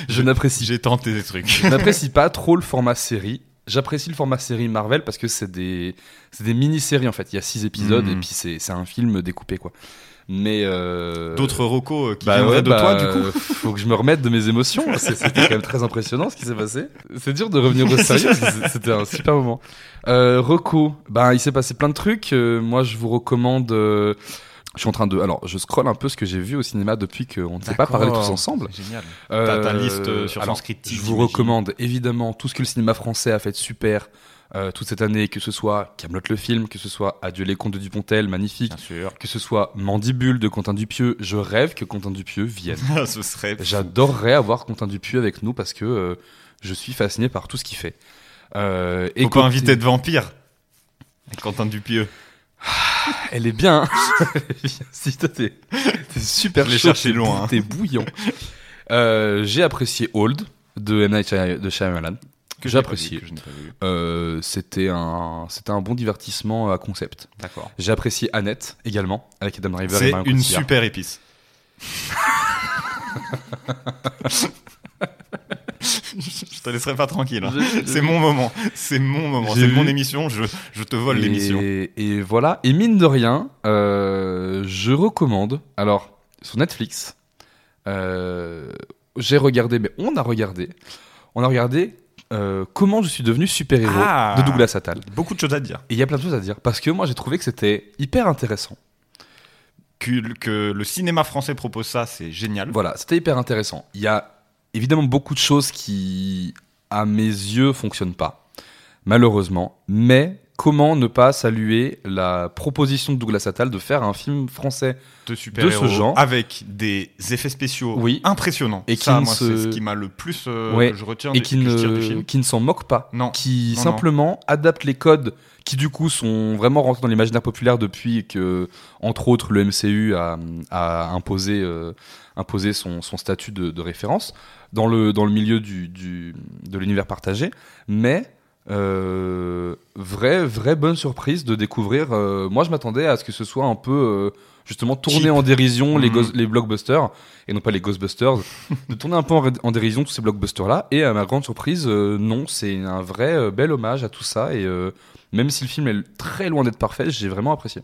je n'apprécie J'ai tenté des trucs. je n'apprécie pas trop le format série. J'apprécie le format série Marvel parce que c'est des, des mini-séries en fait. Il y a six épisodes Mhm. et puis c'est, un film découpé quoi. Mais euh... D'autres recos euh, qui bah viendraient ouais, de bah, toi, du coup. Faut que je me remette de mes émotions. C'était quand même très impressionnant ce qui s'est passé. C'est dur de revenir au sérieux. C'était un super moment. Euh, Reco, bah il s'est passé plein de trucs. Euh, moi, je vous recommande. Je suis en train de. Alors, je scrolle un peu ce que j'ai vu au cinéma depuis qu'on ne s'est pas parlé tous ensemble. Génial. Euh, T'as ta liste, euh, sur alors, Sanscriptic, Je vous recommande évidemment tout ce que le cinéma français a fait de super euh, toute cette année, que ce soit Camelot le film, que ce soit Adieu les contes de Dupontel, magnifique, Bien sûr. que ce soit Mandibule de Quentin Dupieux. Je rêve que Quentin Dupieux vienne. Ce serait. J'adorerais avoir Quentin Dupieux avec nous parce que euh, je suis fasciné par tout ce qu'il fait. Euh, Faut écoutez- pas inviter de vampire. Quentin Dupieux. Elle est bien. si toi t'es super Je l'ai chaud, cherché t'es loin, hein. T'es bouillant. Euh, J'ai apprécié Old de M. Night de Shyamalan. Que J'ai apprécié. vu, que je n'ai pas vu. Euh, C'était un, c'était un bon divertissement à concept. D'accord. J'ai apprécié Annette également avec Adam Driver et C'est Marion une Cotillard. super épice. je te laisserai pas tranquille. hein. C'est mon moment. C'est mon moment. C'est mon émission. Je, je te vole l'émission. Et voilà. Et mine de rien, euh, je recommande. Alors sur Netflix, euh, j'ai regardé, mais on a regardé, on a regardé euh, comment je suis devenu super-héros Ah. de Douglas Attal. Beaucoup de choses à dire. Et il y a plein de choses à dire parce que moi j'ai trouvé que c'était hyper intéressant. Que, que le cinéma français propose ça, c'est génial. Voilà, c'était hyper intéressant. Il y a évidemment beaucoup de choses qui, à mes yeux, fonctionnent pas, malheureusement. Mais comment ne pas saluer la proposition de Douglas Attal de faire un film français De super ce genre. avec des effets spéciaux Oui. impressionnants. Et ça, qui ne moi, se- c'est ce qui m'a le plus euh, Ouais. je retiens et du, qui ne, film. qui ne s'en moque pas, Non. qui Non, simplement adapte les codes qui du coup sont vraiment rentrés dans l'imaginaire populaire depuis que, entre autres, le MCU a, a imposé, euh, imposé son, son statut de, de référence dans le, dans le milieu du, du- de l'univers partagé, mais euh, vraie, vraie bonne surprise de découvrir. euh, moi, je m'attendais à ce que ce soit un peu justement tourner Cheap. en dérision les, gos- les blockbusters et non pas les Ghostbusters, de tourner un peu en, dérision tous ces blockbusters là. Et à ma grande surprise, euh, non, c'est un vrai euh, bel hommage à tout ça. Et euh, même si le film est très loin d'être parfait, j'ai vraiment apprécié.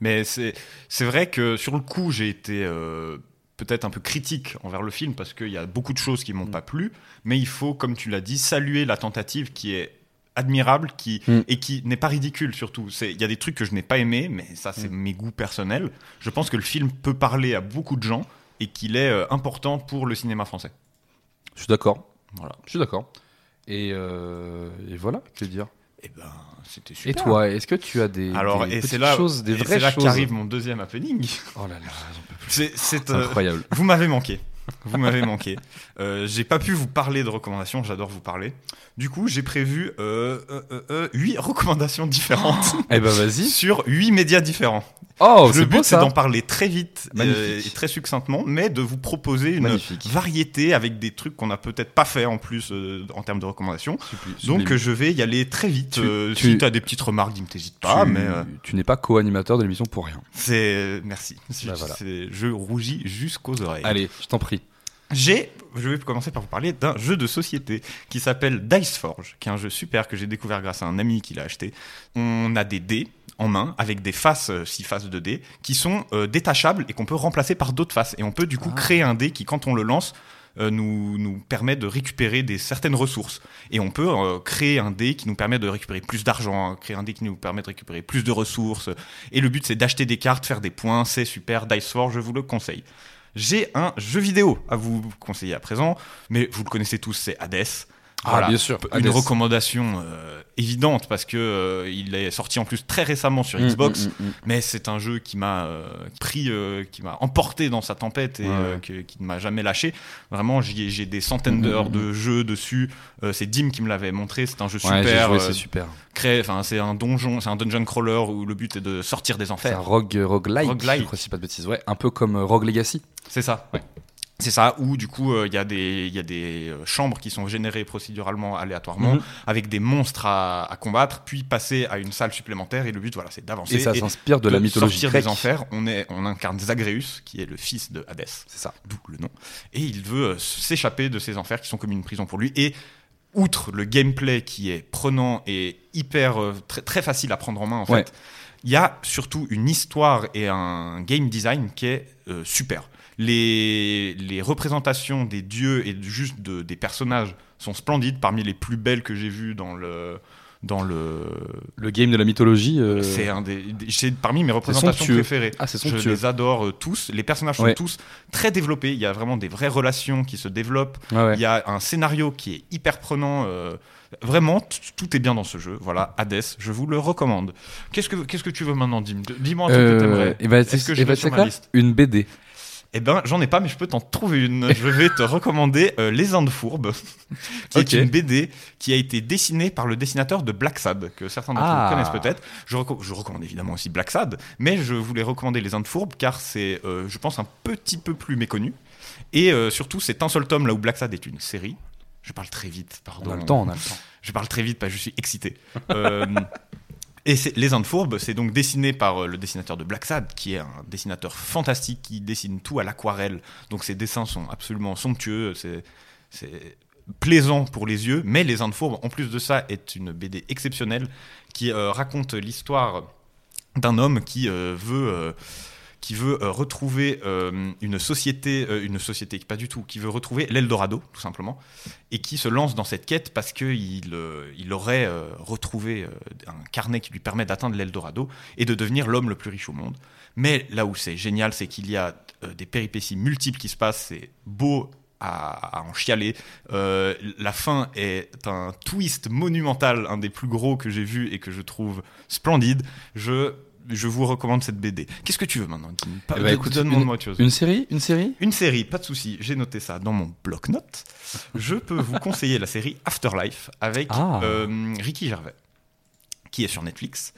Mais c'est vrai que sur le coup, j'ai été euh, peut-être un peu critique envers le film parce qu'il y a beaucoup de choses qui m'ont Mm. pas plu. Mais il faut, comme tu l'as dit, saluer la tentative qui est admirable qui Mm. et qui n'est pas ridicule surtout. Il y a des trucs que je n'ai pas aimé, mais ça c'est Mm. mes goûts personnels. Je pense que le film peut parler à beaucoup de gens et qu'il est euh, important pour le cinéma français. Je suis d'accord. Voilà. Je suis d'accord. Et, euh, et voilà, que dire? Et ben, c'était Et super. toi, est-ce que tu as des, Alors, des et petites là, choses, des et vraies c'est là choses qu'arrive mon deuxième happening. Oh là là, j'en peux plus. C'est euh, incroyable. Vous m'avez manqué. Vous m'avez manqué. Euh, j'ai pas pu vous parler de recommandations, j'adore vous parler. Du coup, j'ai prévu euh, euh, euh, euh, recommandations différentes Eh ben vas-y. sur huit médias différents. Oh, le but, c'est d'en parler très vite et très succinctement, mais de vous proposer une Magnifique. variété avec des trucs qu'on n'a peut-être pas fait en plus en termes de recommandations. Donc je vais y aller très vite. Tu- tu- Si tu as des petites remarques, t'hésites pas. tu, Mais tu n'es pas co-animateur de l'émission pour rien. c'est merci. Bah, voilà. C'est- Je rougis jusqu'aux oreilles. Allez, je t'en prie. J'ai, je vais commencer par vous parler d'un jeu de société qui s'appelle Dice Forge, qui est un jeu super que j'ai découvert grâce à un ami qui l'a acheté. On a des dés en main avec des faces, euh, six faces de dés, qui sont euh, détachables et qu'on peut remplacer par d'autres faces. Et on peut du coup créer un dé qui, quand on le lance, euh, nous, nous permet de récupérer des certaines ressources. Et on peut euh, créer un dé qui nous permet de récupérer plus d'argent, créer un dé qui nous permet de récupérer plus de ressources. Et le but, c'est d'acheter des cartes, faire des points. C'est super. Dice Forge, je vous le conseille. J'ai un jeu vidéo à vous conseiller à présent, mais vous le connaissez tous, c'est Hades. Ah, bien sûr, Une Hades. recommandation euh, évidente parce que euh, il est sorti en plus très récemment sur Xbox, Mm, mm, mm. mais c'est un jeu qui m'a euh, pris, qui m'a emporté dans sa tempête et Ouais, ouais. que- qui ne m'a jamais lâché. Vraiment, j'ai des centaines Mm, d'heures mm, de jeux dessus. C'est Dim qui me l'avait montré. C'est un jeu Ouais, super. joué, c'est super. créé- Enfin, c'est un donjon, c'est un dungeon crawler où le but est de sortir des C'est un enfers. rogue, roguelike, Roguelike. je crois, si pas de bêtises. Ouais, un peu comme Rogue Legacy. C'est ça. C'est ça, où du coup euh, il y a des, y a des euh, chambres qui sont générées procéduralement aléatoirement, Mhm. avec des monstres à, à combattre, puis passer à une salle supplémentaire, et le but voilà, c'est d'avancer. Et ça s'inspire de la mythologie sortir grecque. des enfers. On, est, on incarne Zagreus, qui est le fils de Hadès, C'est ça. d'où le nom. Et il veut euh, s'échapper de ces enfers qui sont comme une prison pour lui. Et outre le gameplay qui est prenant et hyper euh, très, très facile à prendre en main en fait. Il y a surtout une histoire et un game design qui est euh, super. Les, les représentations des dieux et juste de, des personnages sont splendides, parmi les plus belles que j'ai vues dans le dans le. Le game de la mythologie. euh, C'est un des, des- c'est parmi mes représentations préférées. Ah, Je les adore euh, tous. Les personnages sont Ouais. tous très développés. Il y a vraiment des vraies relations qui se développent. Ouais. Il y a un scénario qui est hyper prenant. euh, vraiment, tout est bien dans ce jeu. Voilà, Hades, je vous le recommande. Qu'est-ce que qu'est-ce que tu veux maintenant, Dim? Dis-moi un truc que Euh, t'aimerais. et ben, Est-ce que je et ben, l'ai c'est sur ma liste? Une BD. Eh ben, j'en ai pas, mais je peux t'en trouver une. Je vais te recommander euh, Les Indes Fourbes, qui est une BD qui a été dessinée par le dessinateur de Black Sad, que certains d'entre Ah. vous connaissent peut-être. Je, reco- je recommande évidemment aussi Black Sad, mais je voulais recommander Les Indes Fourbes car c'est, euh, je pense, un petit peu plus méconnu. Et euh, surtout, c'est un seul tome là où Black Sad est une série. Je parle très vite, pardon. On a le temps, on a le temps. Je parle très vite parce que je suis excité. Euh, et Les Indes Fourbes, c'est donc dessiné par euh, le dessinateur de Black Sad, qui est un dessinateur fantastique, qui dessine tout à l'aquarelle. Donc ses dessins sont absolument somptueux, c'est, c'est plaisant pour les yeux. Mais Les Indes Fourbes, en plus de ça, est une BD exceptionnelle qui euh, raconte l'histoire d'un homme qui euh, veut... qui veut euh, retrouver euh, une société, euh, une société pas du tout, qui veut retrouver l'Eldorado, tout simplement, et qui se lance dans cette quête parce qu'il il aurait retrouvé un carnet qui lui permet d'atteindre l'Eldorado et de devenir l'homme le plus riche au monde. Mais là où c'est génial, c'est qu'il y a des péripéties multiples qui se passent, c'est beau à, en chialer. La fin est un twist monumental, un des plus gros que j'ai vu et que je trouve splendide. Je, je vous recommande cette BD. Qu'est-ce que tu veux maintenant écoute, Donne-moi une- autre chose. Une série Une série Une série, pas de souci, j'ai noté ça dans mon bloc-notes. Je peux vous conseiller la série Afterlife avec Ah. euh, Ricky Gervais, qui est sur Netflix.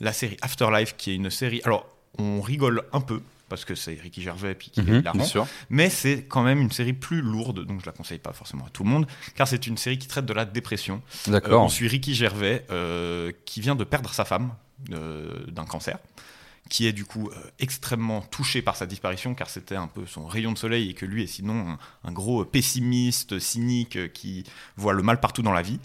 La série Afterlife, qui est une série. Alors, on rigole un peu, parce que c'est Ricky Gervais, puis qu'il est hilarant. Bien sûr. Mais c'est quand même une série plus lourde, donc je la conseille pas forcément à tout le monde, car c'est une série qui traite de la dépression. Euh, D'accord. on suit Ricky Gervais, euh, qui vient de perdre sa femme euh, d'un cancer, qui est du coup euh, extrêmement touché par sa disparition, car c'était un peu son rayon de soleil, et que lui est sinon un, un gros pessimiste, cynique, euh, qui voit le mal partout dans la vie.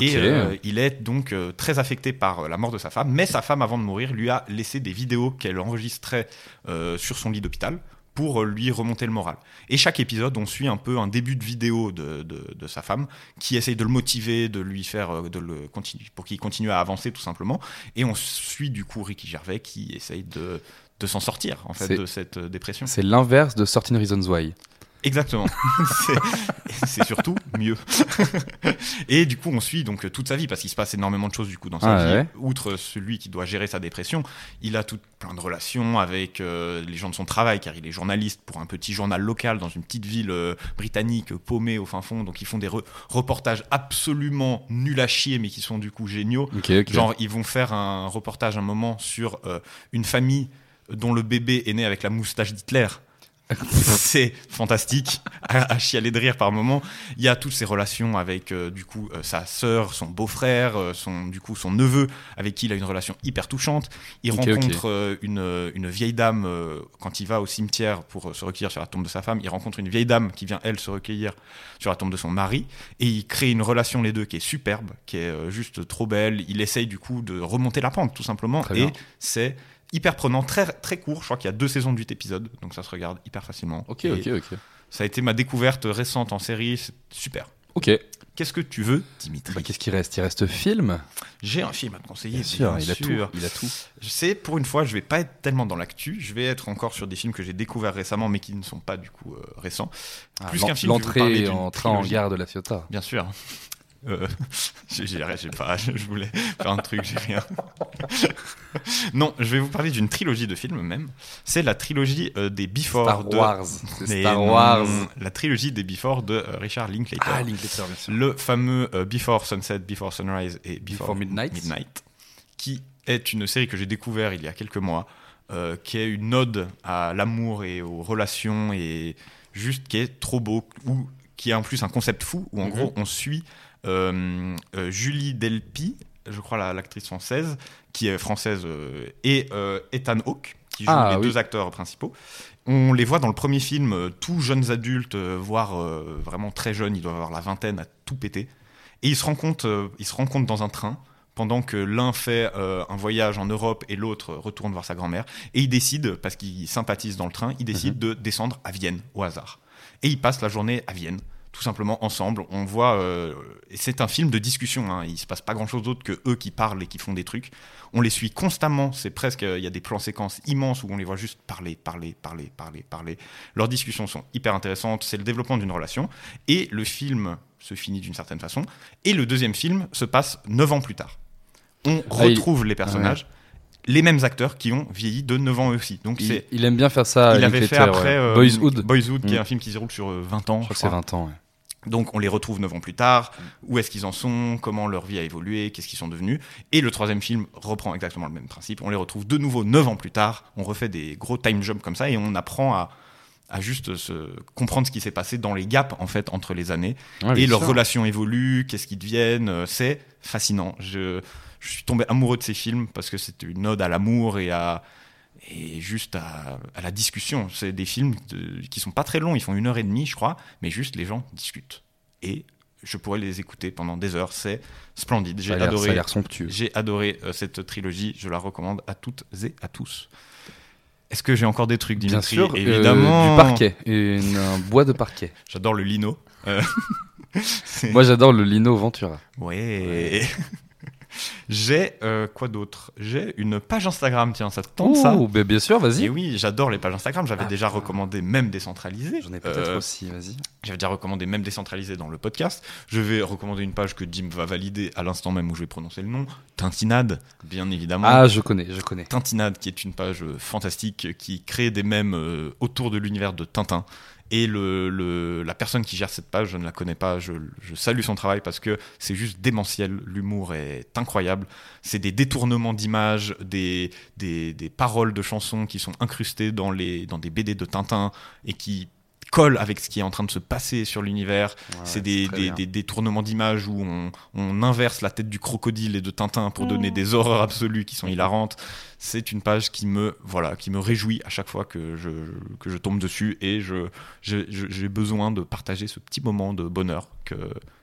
Et euh, il est donc euh, très affecté par euh, la mort de sa femme, mais sa femme, avant de mourir, lui a laissé des vidéos qu'elle enregistrait euh, sur son lit d'hôpital pour euh, lui remonter le moral. Et chaque épisode, on suit un peu un début de vidéo de, de, de sa femme qui essaye de le motiver, de lui faire, euh, de le continuer, pour qu'il continue à avancer tout simplement. Et on suit du coup Ricky Gervais qui essaye de, de s'en sortir en fait de cette euh, dépression. C'est l'inverse de 13 Reasons Why. Exactement. C'est- surtout mieux. et du coup, on suit donc toute sa vie parce qu'il se passe énormément de choses du coup dans sa Ah vie. ouais. Outre celui qui doit gérer sa dépression, il a tout plein de relations avec euh, les gens de son travail car il est journaliste pour un petit journal local dans une petite ville euh, britannique paumée au fin fond. Donc ils font des re- reportages absolument nuls à chier mais qui sont du coup géniaux. Genre, ils vont faire un reportage un moment sur euh, une famille dont le bébé est né avec la moustache d'Hitler. c'est fantastique, à, à chialer de rire par moment. Il y a toutes ces relations avec euh, du coup euh, sa sœur, son beau-frère, euh, son du coup son neveu, avec qui il a une relation hyper touchante. Il rencontre une, une vieille dame quand il va au cimetière pour se recueillir sur la tombe de sa femme. Il rencontre une vieille dame qui vient elle se recueillir sur la tombe de son mari et il crée une relation les deux qui est superbe, qui est juste trop belle. Il essaye du coup de remonter la pente tout simplement Très et c'est hyper prenant, très très court. Je crois qu'il y a deux saisons de 8 épisodes, donc ça se regarde hyper facilement. Ok, Et ok, ok. Ça a été ma découverte récente en série, c'est super. Ok. Qu'est-ce que tu veux, Dimitri? Bah, Qu'est-ce qui reste? Il reste film? J'ai un film à te conseiller. Bien sûr, bien il a tout. Il a tout. Je sais, pour une fois, je vais pas être tellement dans l'actu. Je vais être encore sur des films que j'ai découverts récemment, mais qui ne sont pas du coup euh, récents. Plus Ah, qu'un film, L'entrée en train en gare de la Ciotat. Bien sûr. Euh, j'ai pas, je voulais faire un truc, j'ai rien. non, je vais vous parler d'une trilogie de films même. C'est la trilogie euh, des Before Star de Wars. Non. La trilogie des Before de euh, Richard Linklater. Ah, Linklater, bien sûr. le fameux Before Sunset, Before Sunrise et Before, Before Midnight. qui est une série que j'ai découvert il y a quelques mois, qui est une ode à l'amour et aux relations et juste qui est trop beau ou qui a en plus un concept fou où en Mhm. gros on suit Julie Delpy, je crois la- l'actrice française, qui est française, euh, et euh, Ethan Hawke, qui joue Ah, les oui. deux acteurs principaux. On les voit dans le premier film, euh, tous jeunes adultes, euh, voire euh, vraiment très jeunes, ils doivent avoir la vingtaine à tout péter. Et ils se rencontrent, euh, ils se rencontrent dans un train pendant que l'un fait euh, un voyage en Europe et l'autre retourne voir sa grand-mère. Et ils décident, parce qu'ils sympathisent dans le train, ils décident de descendre à Vienne au hasard. Et ils passent la journée à Vienne, tout simplement ensemble. On voit, euh, c'est un film de discussion. Hein, il se passe pas grand-chose d'autre que eux qui parlent et qui font des trucs. On les suit constamment. C'est presque, il y a des plans séquences immenses où on les voit juste parler, parler, parler, parler, parler. Leurs discussions sont hyper intéressantes. C'est le développement d'une relation. Et le film se finit d'une certaine façon. Et le deuxième film se passe neuf ans plus tard. On Ah, il- retrouve les personnages, les mêmes acteurs qui ont vieilli de 9 ans eux aussi. Donc Il, il aime bien faire ça. il avait fait après ouais. euh, qui est Mm. un film qui se déroule sur euh, 20 ans. Je crois que c'est crois. 20 ans. ouais. Donc on les retrouve 9 ans plus tard. Où est-ce qu'ils en sont? Comment leur vie a évolué? Qu'est-ce qu'ils sont devenus? Et le troisième film reprend exactement le même principe. On les retrouve de nouveau 9 ans plus tard. On refait des gros time jumps comme ça et on apprend à à juste se comprendre ce qui s'est passé dans les gaps en fait entre les années Ouais, et leurs relations évoluent, qu'est-ce qu'ils deviennent, euh, c'est fascinant. Je, je suis tombé amoureux de ces films parce que c'est une ode à l'amour et à et juste à, à la discussion. C'est des films de- qui sont pas très longs, ils font une heure et demie, je crois, mais juste les gens discutent. Et je pourrais les écouter pendant des heures. C'est splendide. J'ai adoré. J'ai adoré euh, cette trilogie. Je la recommande à toutes et à tous. Est-ce que j'ai encore des trucs, Bien Dimitri sûr, euh, Évidemment. du parquet, une- un bois de parquet. J'adore le lino. Euh, Moi, j'adore le Lino Ventura. Ouais. J'ai euh, quoi d'autre? J'ai une page Instagram, tiens, ça te tente ça? Oh, ben, bien sûr, vas-y. Et oui, j'adore les pages Instagram. J'avais Ah, déjà putain. recommandé même décentralisé. J'en ai peut-être Euh, aussi, vas-y. J'avais déjà recommandé même décentralisé dans le podcast. Je vais recommander une page que Jim va valider à l'instant même où je vais prononcer le nom. Tintinade, bien évidemment. Ah, je connais, je connais. Tintinade, qui est une page euh, fantastique qui crée des mèmes autour de l'univers de Tintin. Et le, la personne qui gère cette page, je ne la connais pas, je, je salue son travail parce que c'est juste démentiel, l'humour est incroyable. C'est des détournements d'images, des, des, des paroles de chansons qui sont incrustées dans, les, dans des BD de Tintin et qui collent avec ce qui est en train de se passer sur l'univers. c'est des, des, détournements d'images où on, on inverse la tête du crocodile et de Tintin pour donner des horreurs absolues qui sont hilarantes. C'est une page qui me, voilà, qui me réjouit à chaque fois que je, que je tombe dessus et je, j'ai besoin de partager ce petit moment de bonheur que,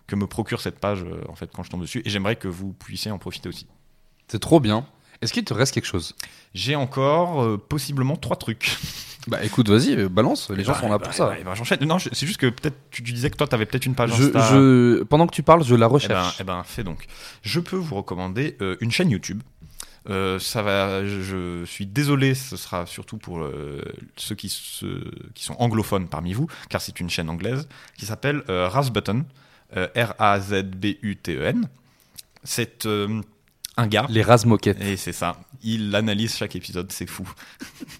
que me procure cette page euh, en fait quand je tombe dessus et j'aimerais que vous puissiez en profiter aussi. C'est trop bien. Est-ce qu'il te reste quelque chose? J'ai encore euh, possiblement trois trucs. Bah écoute, vas-y, euh, balance, les gens Bah, sont là bah, pour ça. bah, bah, j'enchaîne. Non, je- c'est juste que peut-être tu, disais que toi t'avais peut-être une page Je, Insta. je- pendant que tu parles, je la Eh ben, recherche. eh ben, fais donc. Je peux vous recommander euh, une chaîne YouTube. Euh, ça va, je, je suis désolé, ce sera surtout pour euh, ceux qui, se- qui sont anglophones parmi vous, car c'est une chaîne anglaise qui s'appelle euh, Razbutton, euh, R-A-Z-B-U-T-E-N. C'est euh, un gars, Les rases moquettes. et c'est ça, il analyse chaque épisode, c'est fou.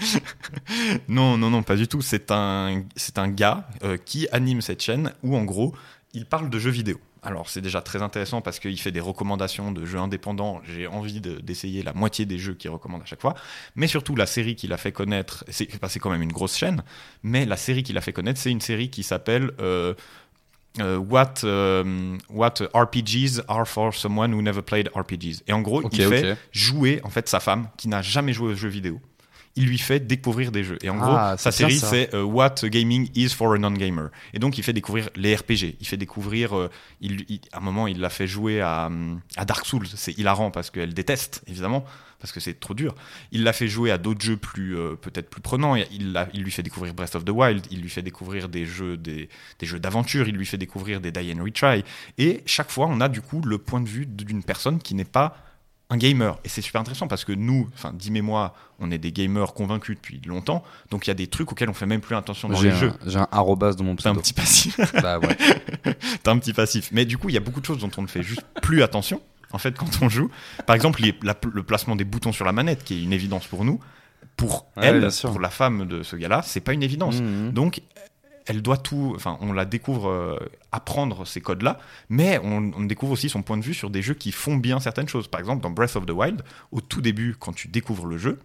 non, non, non, pas du tout. C'est un, c'est un gars euh, qui anime cette chaîne où, en gros, il parle de jeux vidéo. Alors c'est déjà très intéressant parce qu'il fait des recommandations de jeux indépendants. J'ai envie de- d'essayer la moitié des jeux qu'il recommande à chaque fois. Mais surtout la série qu'il a fait connaître, c'est c'est quand même une grosse chaîne, mais la série qu'il a fait connaître, c'est une série qui s'appelle euh, euh, What, euh, What RPGs are for someone who never played RPGs. Et en gros, il fait jouer en fait sa femme qui n'a jamais joué aux jeux vidéo. Il lui fait découvrir des jeux. Et en gros, Ah, sa c'est bien série, c'est euh, What Gaming is for a non-gamer. Et donc, il fait découvrir les RPG. Il fait découvrir. euh, il, il- à un moment, il l'a fait jouer à, à Dark Souls. C'est hilarant parce qu'elle déteste, évidemment, parce que c'est trop dur. Il l'a fait jouer à d'autres jeux plus euh, peut-être plus prenants. Il lui fait découvrir Breath of the Wild. Il lui fait découvrir des jeux des, des jeux d'aventure. Il lui fait découvrir des Die and Retry. Et chaque fois, on a du coup le point de vue d'une personne qui n'est pas un gamer. Et c'est super intéressant parce que nous, enfin, Dim et moi, on est des gamers convaincus depuis longtemps. Donc il y a des trucs auxquels on fait même plus attention dans les un, jeux. j'ai un arrobas dans mon T'as un pseudo. petit passif. Bah ouais. T'as un petit passif. Mais du coup, il y a beaucoup de choses dont on ne fait juste plus attention. En fait, quand on joue, par exemple, les- la- le placement des boutons sur la manette, qui est une évidence pour nous, pour Ouais, elle, pour la femme de ce gars-là, c'est pas une évidence. Mhm. Donc, elle doit tout. Enfin, on la découvre euh, apprendre ces codes-là, mais on, on découvre aussi son point de vue sur des jeux qui font bien certaines choses. Par exemple, dans Breath of the Wild, au tout début, quand tu découvres le jeu,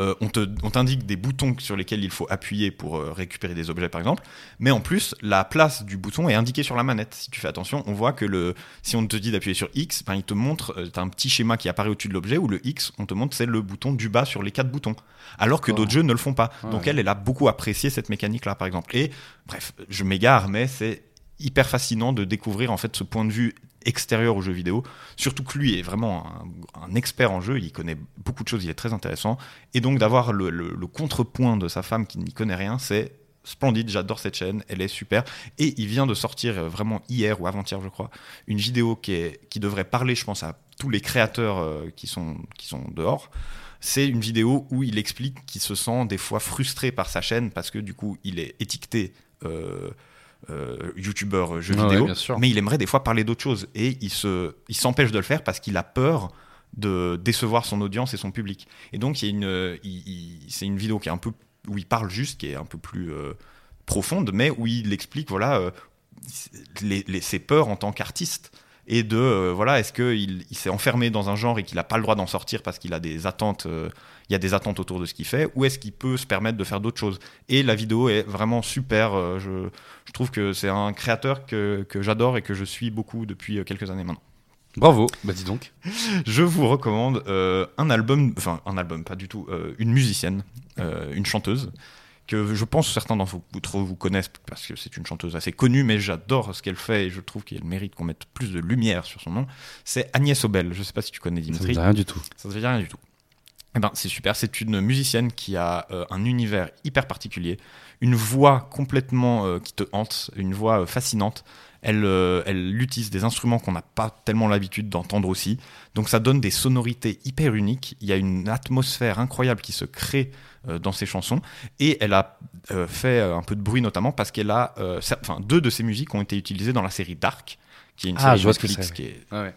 euh, on te- on t'indique des boutons sur lesquels il faut appuyer pour euh, récupérer des objets, par exemple. Mais en plus, la place du bouton est indiquée sur la manette. Si tu fais attention, on voit que le, si on te dit d'appuyer sur X, ben, il te montre, tu as un petit schéma qui apparaît au-dessus de l'objet où le X, on te montre, c'est le bouton du bas sur les quatre boutons. Alors que d'autres jeux ne le font pas. Donc elle, elle a beaucoup apprécié cette mécanique-là, par exemple. Et bref, je m'égare, mais c'est hyper fascinant de découvrir en fait ce point de vue extérieur aux jeux vidéo. Surtout que lui est vraiment un, expert en jeu, il connaît beaucoup de choses, il est très intéressant. Et donc d'avoir le contrepoint de sa femme qui n'y connaît rien, c'est splendide, j'adore cette chaîne, elle est super. Et il vient de sortir euh, vraiment hier ou avant-hier, je crois, une vidéo qui, est, qui devrait parler, je pense, à tous les créateurs euh, qui, sont, qui sont dehors. C'est une vidéo où il explique qu'il se sent des fois frustré par sa chaîne parce que du coup, il est étiqueté. euh, euh, youtubeur jeux Ouais, vidéo, mais il aimerait des fois parler d'autres choses. Et il se, il s'empêche de le faire parce qu'il a peur de décevoir son audience et son public. Et donc il y a une, euh, il- il- c'est une vidéo qui est un peu où il parle juste, qui est un peu plus euh, profonde, mais où il explique voilà euh, les, les- ses peurs en tant qu'artiste et de euh, voilà est-ce qu'il il s'est enfermé dans un genre et qu'il n'a pas le droit d'en sortir parce qu'il a des attentes euh, il y a des attentes autour de ce qu'il fait ou est-ce qu'il peut se permettre de faire d'autres choses? Et la vidéo est vraiment super euh, je, je trouve que c'est un créateur que, que j'adore et que je suis beaucoup depuis quelques années maintenant Bravo. Bah dis donc. je vous recommande un album, enfin un album, pas du tout, une musicienne, une chanteuse, que je pense certains d'entre vous, vous connaissent parce que c'est une chanteuse assez connue, mais j'adore ce qu'elle fait et je trouve qu'il mérite qu'on mette plus de lumière sur son nom. C'est Agnès Obel, je sais pas si tu connais Ça Dimitri. dit rien du tout. Ça ne rien du tout. Eh ben, c'est super. C'est une musicienne qui a euh, un univers hyper particulier, une voix complètement euh, qui te hante, une voix euh, fascinante. Elle, euh, elle utilise des instruments qu'on n'a pas tellement l'habitude d'entendre aussi. Donc ça donne des sonorités hyper uniques. Il y a une atmosphère incroyable qui se crée euh, dans ses chansons. Et elle a euh, fait un peu de bruit notamment parce qu'elle a, euh, enfin, deux de ses musiques ont été utilisées dans la série Dark, qui est une Ah, série je vois ce que Netflix c'est, qui est ouais.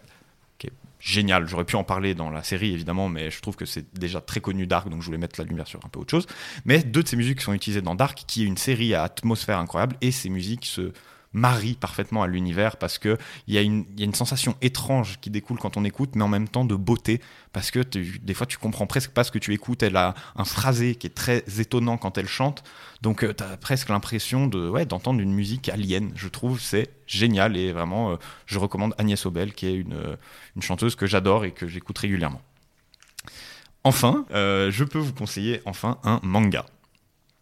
génial. J'aurais pu en parler dans la série, évidemment, mais je trouve que c'est déjà très connu Dark, donc je voulais mettre la lumière sur un peu autre chose. Mais deux de ces musiques sont utilisées dans Dark, qui est une série à atmosphère incroyable, et ces musiques se marient parfaitement à l'univers parce que il y, a une- il y a une sensation étrange qui découle quand on écoute, mais en même temps de beauté, parce que tu- des fois tu comprends presque pas ce que tu écoutes. Elle a un phrasé qui est très étonnant quand elle chante, donc tu as presque l'impression de ouais, d'entendre une musique alien. Je trouve c'est génial et vraiment euh, je recommande Agnès Obel, qui est une, euh, une chanteuse que j'adore et que j'écoute régulièrement. Enfin, euh, je peux vous conseiller enfin un manga.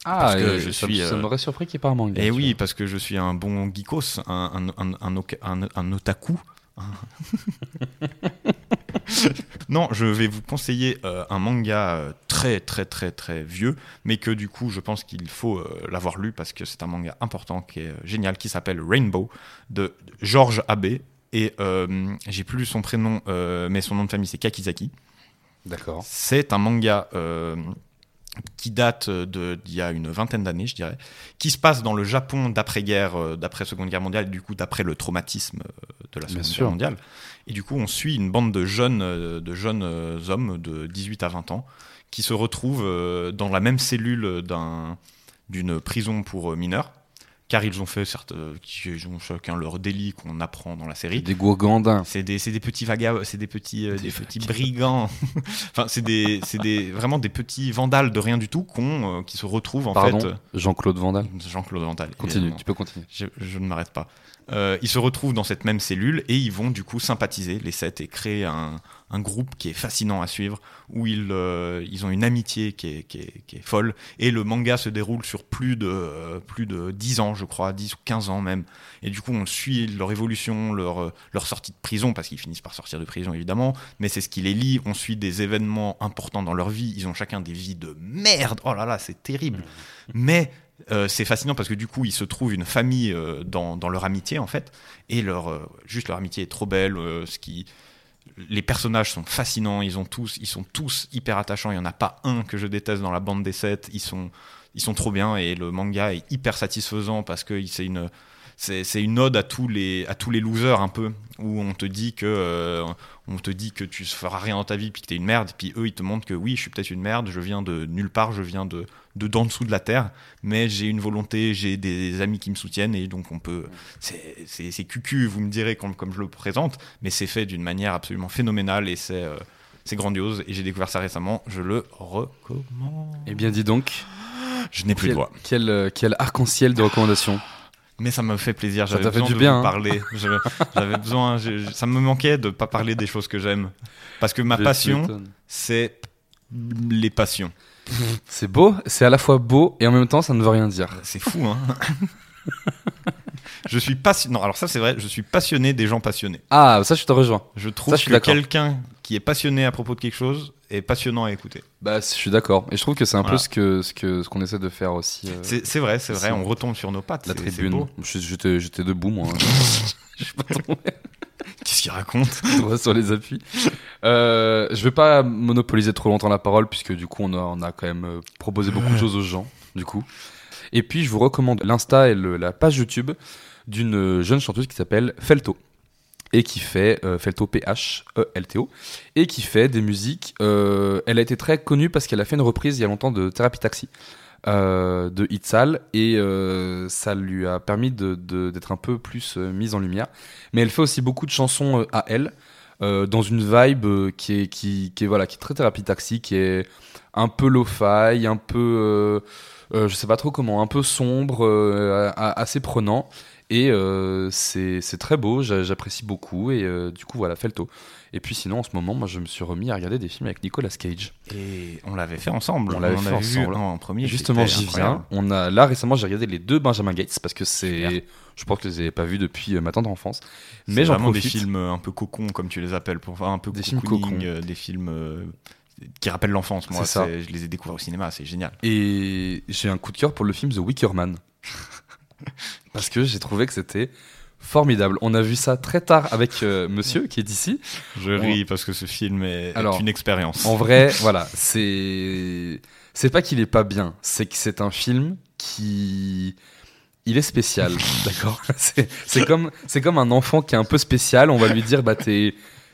Ah, Parce que je ça, suis, ça euh, m'aurait surpris qu'il n'y ait pas un manga. Et tu oui, vois. parce que je suis un bon geekos, un, un, un, un, oka- un- un otaku. Non, je vais vous conseiller euh, un manga euh, très très très très vieux, mais que du coup je pense qu'il faut euh, l'avoir lu parce que c'est un manga important qui est euh, génial, qui s'appelle Rainbow de Georges Abbé. Et euh, j'ai plus son prénom, euh, mais son nom de famille c'est Kakizaki. D'accord. C'est un manga euh, qui date d'il y a une vingtaine d'années, je dirais, qui se passe dans le Japon d'après-guerre, euh, d'après Seconde Guerre mondiale, et du coup d'après le traumatisme euh, de la Bien Seconde sûr. Guerre mondiale. Et du coup, on suit une bande de jeunes, euh, de jeunes hommes de 18 à 20 ans qui se retrouvent dans la même cellule d'un- d'une prison pour mineurs car ils ont fait certes, euh, ils ont chacun leur délit qu'on apprend dans la série. Des gourgandins. C'est des, c'est des petits vagabonds, c'est des petits, euh, des petits brigands. enfin, c'est des, c'est des, vraiment des petits vandales de rien du tout qu'on, euh, qui se retrouvent en Pardon, fait. Jean-Claude Vandal. Jean-Claude Vandal. Continue, tu peux continuer. Je, je ne m'arrête pas. Euh, ils se retrouvent dans cette même cellule et ils vont du coup sympathiser les sept et créer un, un groupe qui est fascinant à suivre où ils, euh, ils ont une amitié qui est, qui, est, qui est folle. Et le manga se déroule sur plus de, euh, plus de 10 ans je crois, 10 ou 15 ans même. Et du coup on suit leur évolution, leur, euh, leur sortie de prison parce qu'ils finissent par sortir de prison évidemment. Mais c'est ce qui les lie, on suit des événements importants dans leur vie, ils ont chacun des vies de merde, oh là là c'est terrible. Mais c'est fascinant parce que du coup, ils se trouvent une famille dans, dans leur amitié en fait, et leur juste leur amitié est trop belle. ce qui, les personnages sont fascinants. Ils ont tous, ils sont tous hyper attachants. Il y en a pas un que je déteste dans la bande des sept. Ils sont, ils sont trop bien et le manga est hyper satisfaisant parce que c'est une c'est une ode à tous les à tous les losers un peu où on te dit que euh, on te dit que tu feras rien dans ta vie puis que t'es une merde puis eux ils te montrent que oui je suis peut-être une merde je viens de nulle part je viens de de d'en dessous de la terre mais j'ai une volonté j'ai des amis qui me soutiennent et donc on peut c'est c'est c'est cucu vous me direz comme comme je le présente mais c'est fait d'une manière absolument phénoménale et c'est euh, c'est grandiose et j'ai découvert ça récemment je le recommande Eh bien, dis donc. je n'ai plus de voix Quel, euh, quel arc-en-ciel de recommandations. Mais ça me fait plaisir. Ça J'avais besoin du de bien, vous hein. parler. J'avais j'avais besoin. ça me manquait de pas parler des choses que j'aime, parce que ma Je passion, c'est les passions. C'est beau, c'est à la fois beau et en même temps ça ne veut rien dire. C'est fou, hein. je suis passionné. Non, alors ça c'est vrai. Je suis passionné des gens passionnés. Ah, ça je te rejoins. Je trouve Ça, je suis que quelqu'un qui est passionné à propos de quelque chose est passionnant à écouter. Bah, je suis d'accord. Et je trouve que c'est un Voilà. peu ce que ce que ce qu'on essaie de faire aussi. euh, C'est vrai, c'est vrai. On retombe sur nos pattes. la tribune. J'étais debout moi. je suis pas tombé Qu'est-ce qu'il raconte droit sur les appuis. Euh, je vais pas monopoliser trop longtemps la parole puisque du coup on a, on a quand même euh, proposé beaucoup de choses aux gens du coup. Et puis je vous recommande l'insta et le- la page YouTube d'une euh, jeune chanteuse qui s'appelle Felto et qui fait euh, Felto E L T O et qui fait des musiques. euh, elle a été très connue parce qu'elle a fait une reprise il y a longtemps de Thérapie Taxi. euh, de Itzal et ça lui a permis d'être un peu plus mise en lumière mais elle fait aussi beaucoup de chansons à elle dans une vibe qui est qui, est voilà qui est très thérapie taxi qui est un peu lo-fi un peu je sais pas trop comment un peu sombre assez prenant et euh, c'est très beau j'a- j'apprécie beaucoup et euh, du coup voilà Felto et puis sinon en ce moment moi je me suis remis à regarder des films avec Nicolas Cage Et on l'avait fait ensemble. On l'avait fait ensemble. en premier. Justement, j'y viens. On a là récemment, j'ai regardé les deux Benjamin Gates parce que c'est, je pense que je les avais pas vus depuis euh, ma tendre enfance. Mais j'en vraiment des profite. films euh, un peu cocons, comme tu les appelles, pour enfin, un peu Des films cocons. euh, des films qui rappellent l'enfance. Moi, ça. je les ai découverts au cinéma, c'est génial. Et j'ai un coup de cœur pour le film The Wicker Man. Parce que j'ai trouvé que c'était formidable. On a vu ça très tard avec euh, monsieur qui est ici. Je ris parce que ce film est, Alors, une expérience. En vrai, voilà, c'est c'est pas qu'il est pas bien, c'est que c'est un film qui il est spécial, d'accord? C'est c'est comme c'est comme un enfant qui est un peu spécial, on va lui dire bah t'es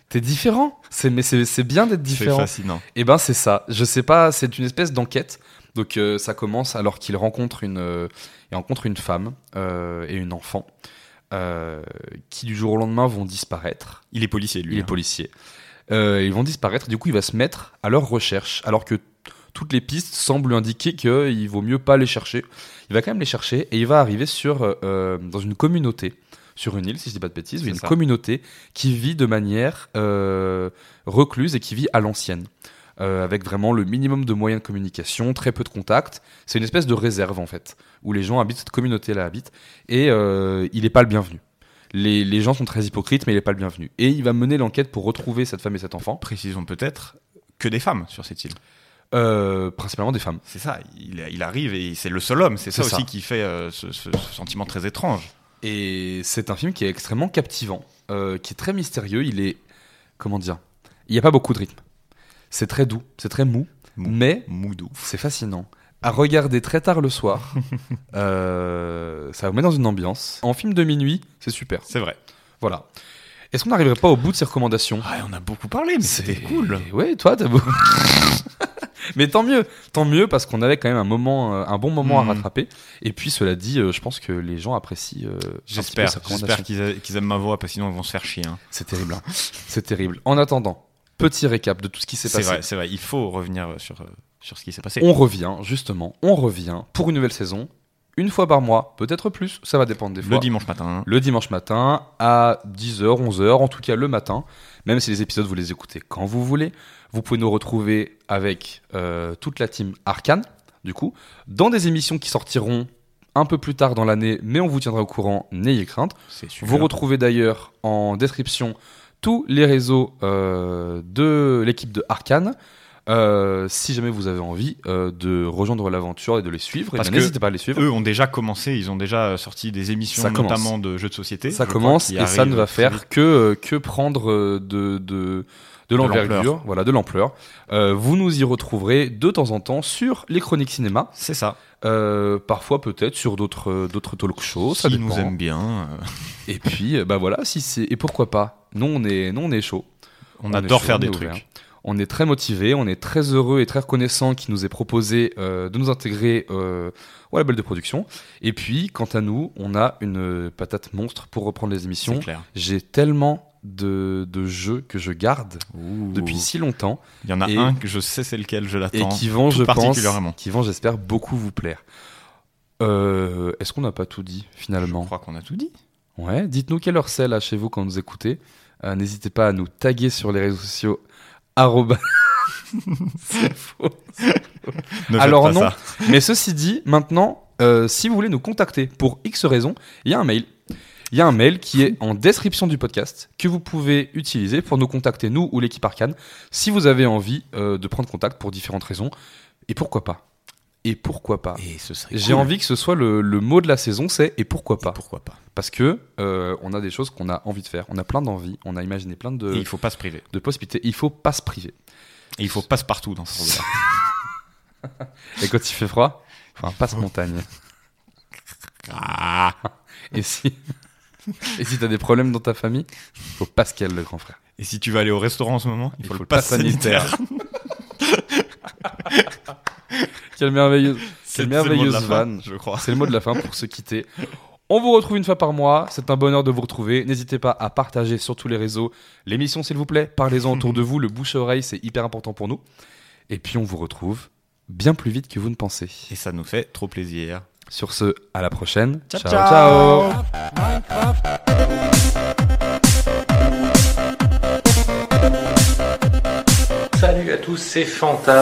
t'es différent. C'est mais c'est c'est bien d'être C'est différent. fascinant. Et ben c'est ça. Je sais pas, c'est une espèce d'enquête. Donc euh, ça commence alors qu'il rencontre une, euh, il rencontre une femme euh, et une enfant qui du jour au lendemain vont disparaître. Il est policier, lui. Il est hein. policier. Ils vont disparaître. Du coup, il va se mettre à leur recherche alors que toutes les pistes semblent lui indiquer qu'il vaut mieux pas les chercher. Il va quand même les chercher et il va arriver sur dans une communauté sur une île, si je dis pas de bêtises, une ça. communauté qui vit de manière euh, recluse et qui vit à l'ancienne. Euh, avec vraiment le minimum de moyens de communication, très peu de contacts. C'est une espèce de réserve en fait, où les gens habitent, cette communauté-là habite, et euh, il n'est pas le bienvenu. Les, les gens sont très hypocrites, mais il n'est pas le bienvenu. Et il va mener l'enquête pour retrouver cette femme et cet enfant, Précisons peut-être que des femmes sur cette île. euh, principalement des femmes. C'est ça, il, il arrive et c'est le seul homme. C'est ça aussi qui fait ce, ce- ce sentiment très étrange. Et c'est un film qui est extrêmement captivant, euh, qui est très mystérieux. Il est, comment dire, il n'y a pas beaucoup de rythme. C'est très doux, c'est très mou, Mou. mais Moudou. c'est fascinant. À regarder très tard le soir, euh, ça vous met dans une ambiance. En film de minuit, c'est super. C'est vrai. Voilà. Est-ce qu'on n'arriverait pas au bout de ces recommandations? Ouais, on a beaucoup parlé, mais c'était cool. Ouais, toi, t'as beau. Mais tant mieux, tant mieux parce qu'on avait quand même un moment, euh, un bon moment à rattraper. Et puis cela dit, euh, je pense que les gens apprécient. euh, J'espère, j'espère qu'ils aiment ma voix, parce que sinon ils vont se faire chier. hein. C'est terrible. hein. C'est terrible. En attendant, petit récap de tout ce qui s'est C'est passé. vrai, c'est vrai. Il faut revenir sur, euh, sur ce qui s'est passé. On revient, justement, on revient pour une nouvelle saison, une fois par mois, peut-être plus, ça va dépendre des fois. Le dimanche matin. Le dimanche matin à 10h, 11h, en tout cas le matin, même si les épisodes vous les écoutez quand vous voulez. Vous pouvez nous retrouver avec euh, toute la team Arcane, du coup, dans des émissions qui sortiront un peu plus tard dans l'année, mais on vous tiendra au courant, n'ayez crainte. Vous retrouvez d'ailleurs en description tous les réseaux euh, de l'équipe de Arcane. Euh, si jamais vous avez envie euh, de rejoindre l'aventure et de les suivre, eh Parce bien, que n'hésitez pas à les suivre. Eux ont déjà commencé, ils ont déjà sorti des émissions, Ça commence. notamment de jeux de société. ça commence et ça ne va faire que, que prendre de, de, de l'envergure, voilà, de l'ampleur. Euh, vous nous y retrouverez de temps en temps sur les chroniques cinéma, C'est ça. parfois peut-être sur d'autres d'autres talk shows, ça S'ils dépend. nous aiment bien. Et puis, bah voilà, si c'est et pourquoi pas. Nous on est, nous on est chaud. on, adore chaud, faire on des trucs. On est très motivé, on est très heureux et très reconnaissant qu'il nous ait proposé euh, de nous intégrer euh, au label de production. Et puis, quant à nous, on a une patate monstre pour reprendre les émissions. J'ai tellement de, de jeux que je garde depuis si longtemps Il y en a Et- un que je sais c'est lequel, je et l'attends. qui vont, je pense, qui vont, j'espère, beaucoup vous plaire. Euh, Est-ce qu'on n'a pas tout dit Je finalement crois qu'on a tout dit. Ouais, dites-nous quelle heure c'est là chez vous quand vous écoutez. Euh, N'hésitez pas à nous taguer sur les réseaux sociaux. arroba- C'est faux. Alors non. ça. Mais ceci dit, maintenant, euh, si vous voulez nous contacter pour X raisons, il y a un mail. Il y a un mail qui est en description du podcast que vous pouvez utiliser pour nous contacter, nous ou l'équipe Arcane, si vous avez envie euh, de prendre contact pour différentes raisons. Et pourquoi pas Et pourquoi pas Et ce serait J'ai cool. envie que ce soit le, le mot de la saison, c'est et pourquoi Et pas Pourquoi pas Parce que euh, on a des choses qu'on a envie de faire, on a plein d'envies, on a imaginé plein de, Et il faut pas se priver. de possibilités. Il faut pas se priver. Et il faut passe partout dans ce monde-là. Et quand il fait froid, il faut un passe-montagne. Ah. Et si, et si t'as des problèmes dans ta famille, faut Pascal le grand frère. Et si tu vas aller au restaurant en ce moment, il, Il faut, faut le pass sanitaire. Quelle merveilleuse, C'est- quelle c'est le mot de merveilleuse la fin, vanne. je crois. C'est le mot de la fin pour se quitter. On vous retrouve une fois par mois. C'est un bonheur de vous retrouver. N'hésitez pas à partager sur tous les réseaux l'émission, s'il vous plaît. Parlez-en autour de vous. Le bouche à oreille, c'est hyper important pour nous. Et puis, on vous retrouve bien plus vite que vous ne pensez. Et ça nous fait trop plaisir. Sur ce, à la prochaine. Ciao, ciao. ciao. ciao. Salut à tous, c'est Fanta.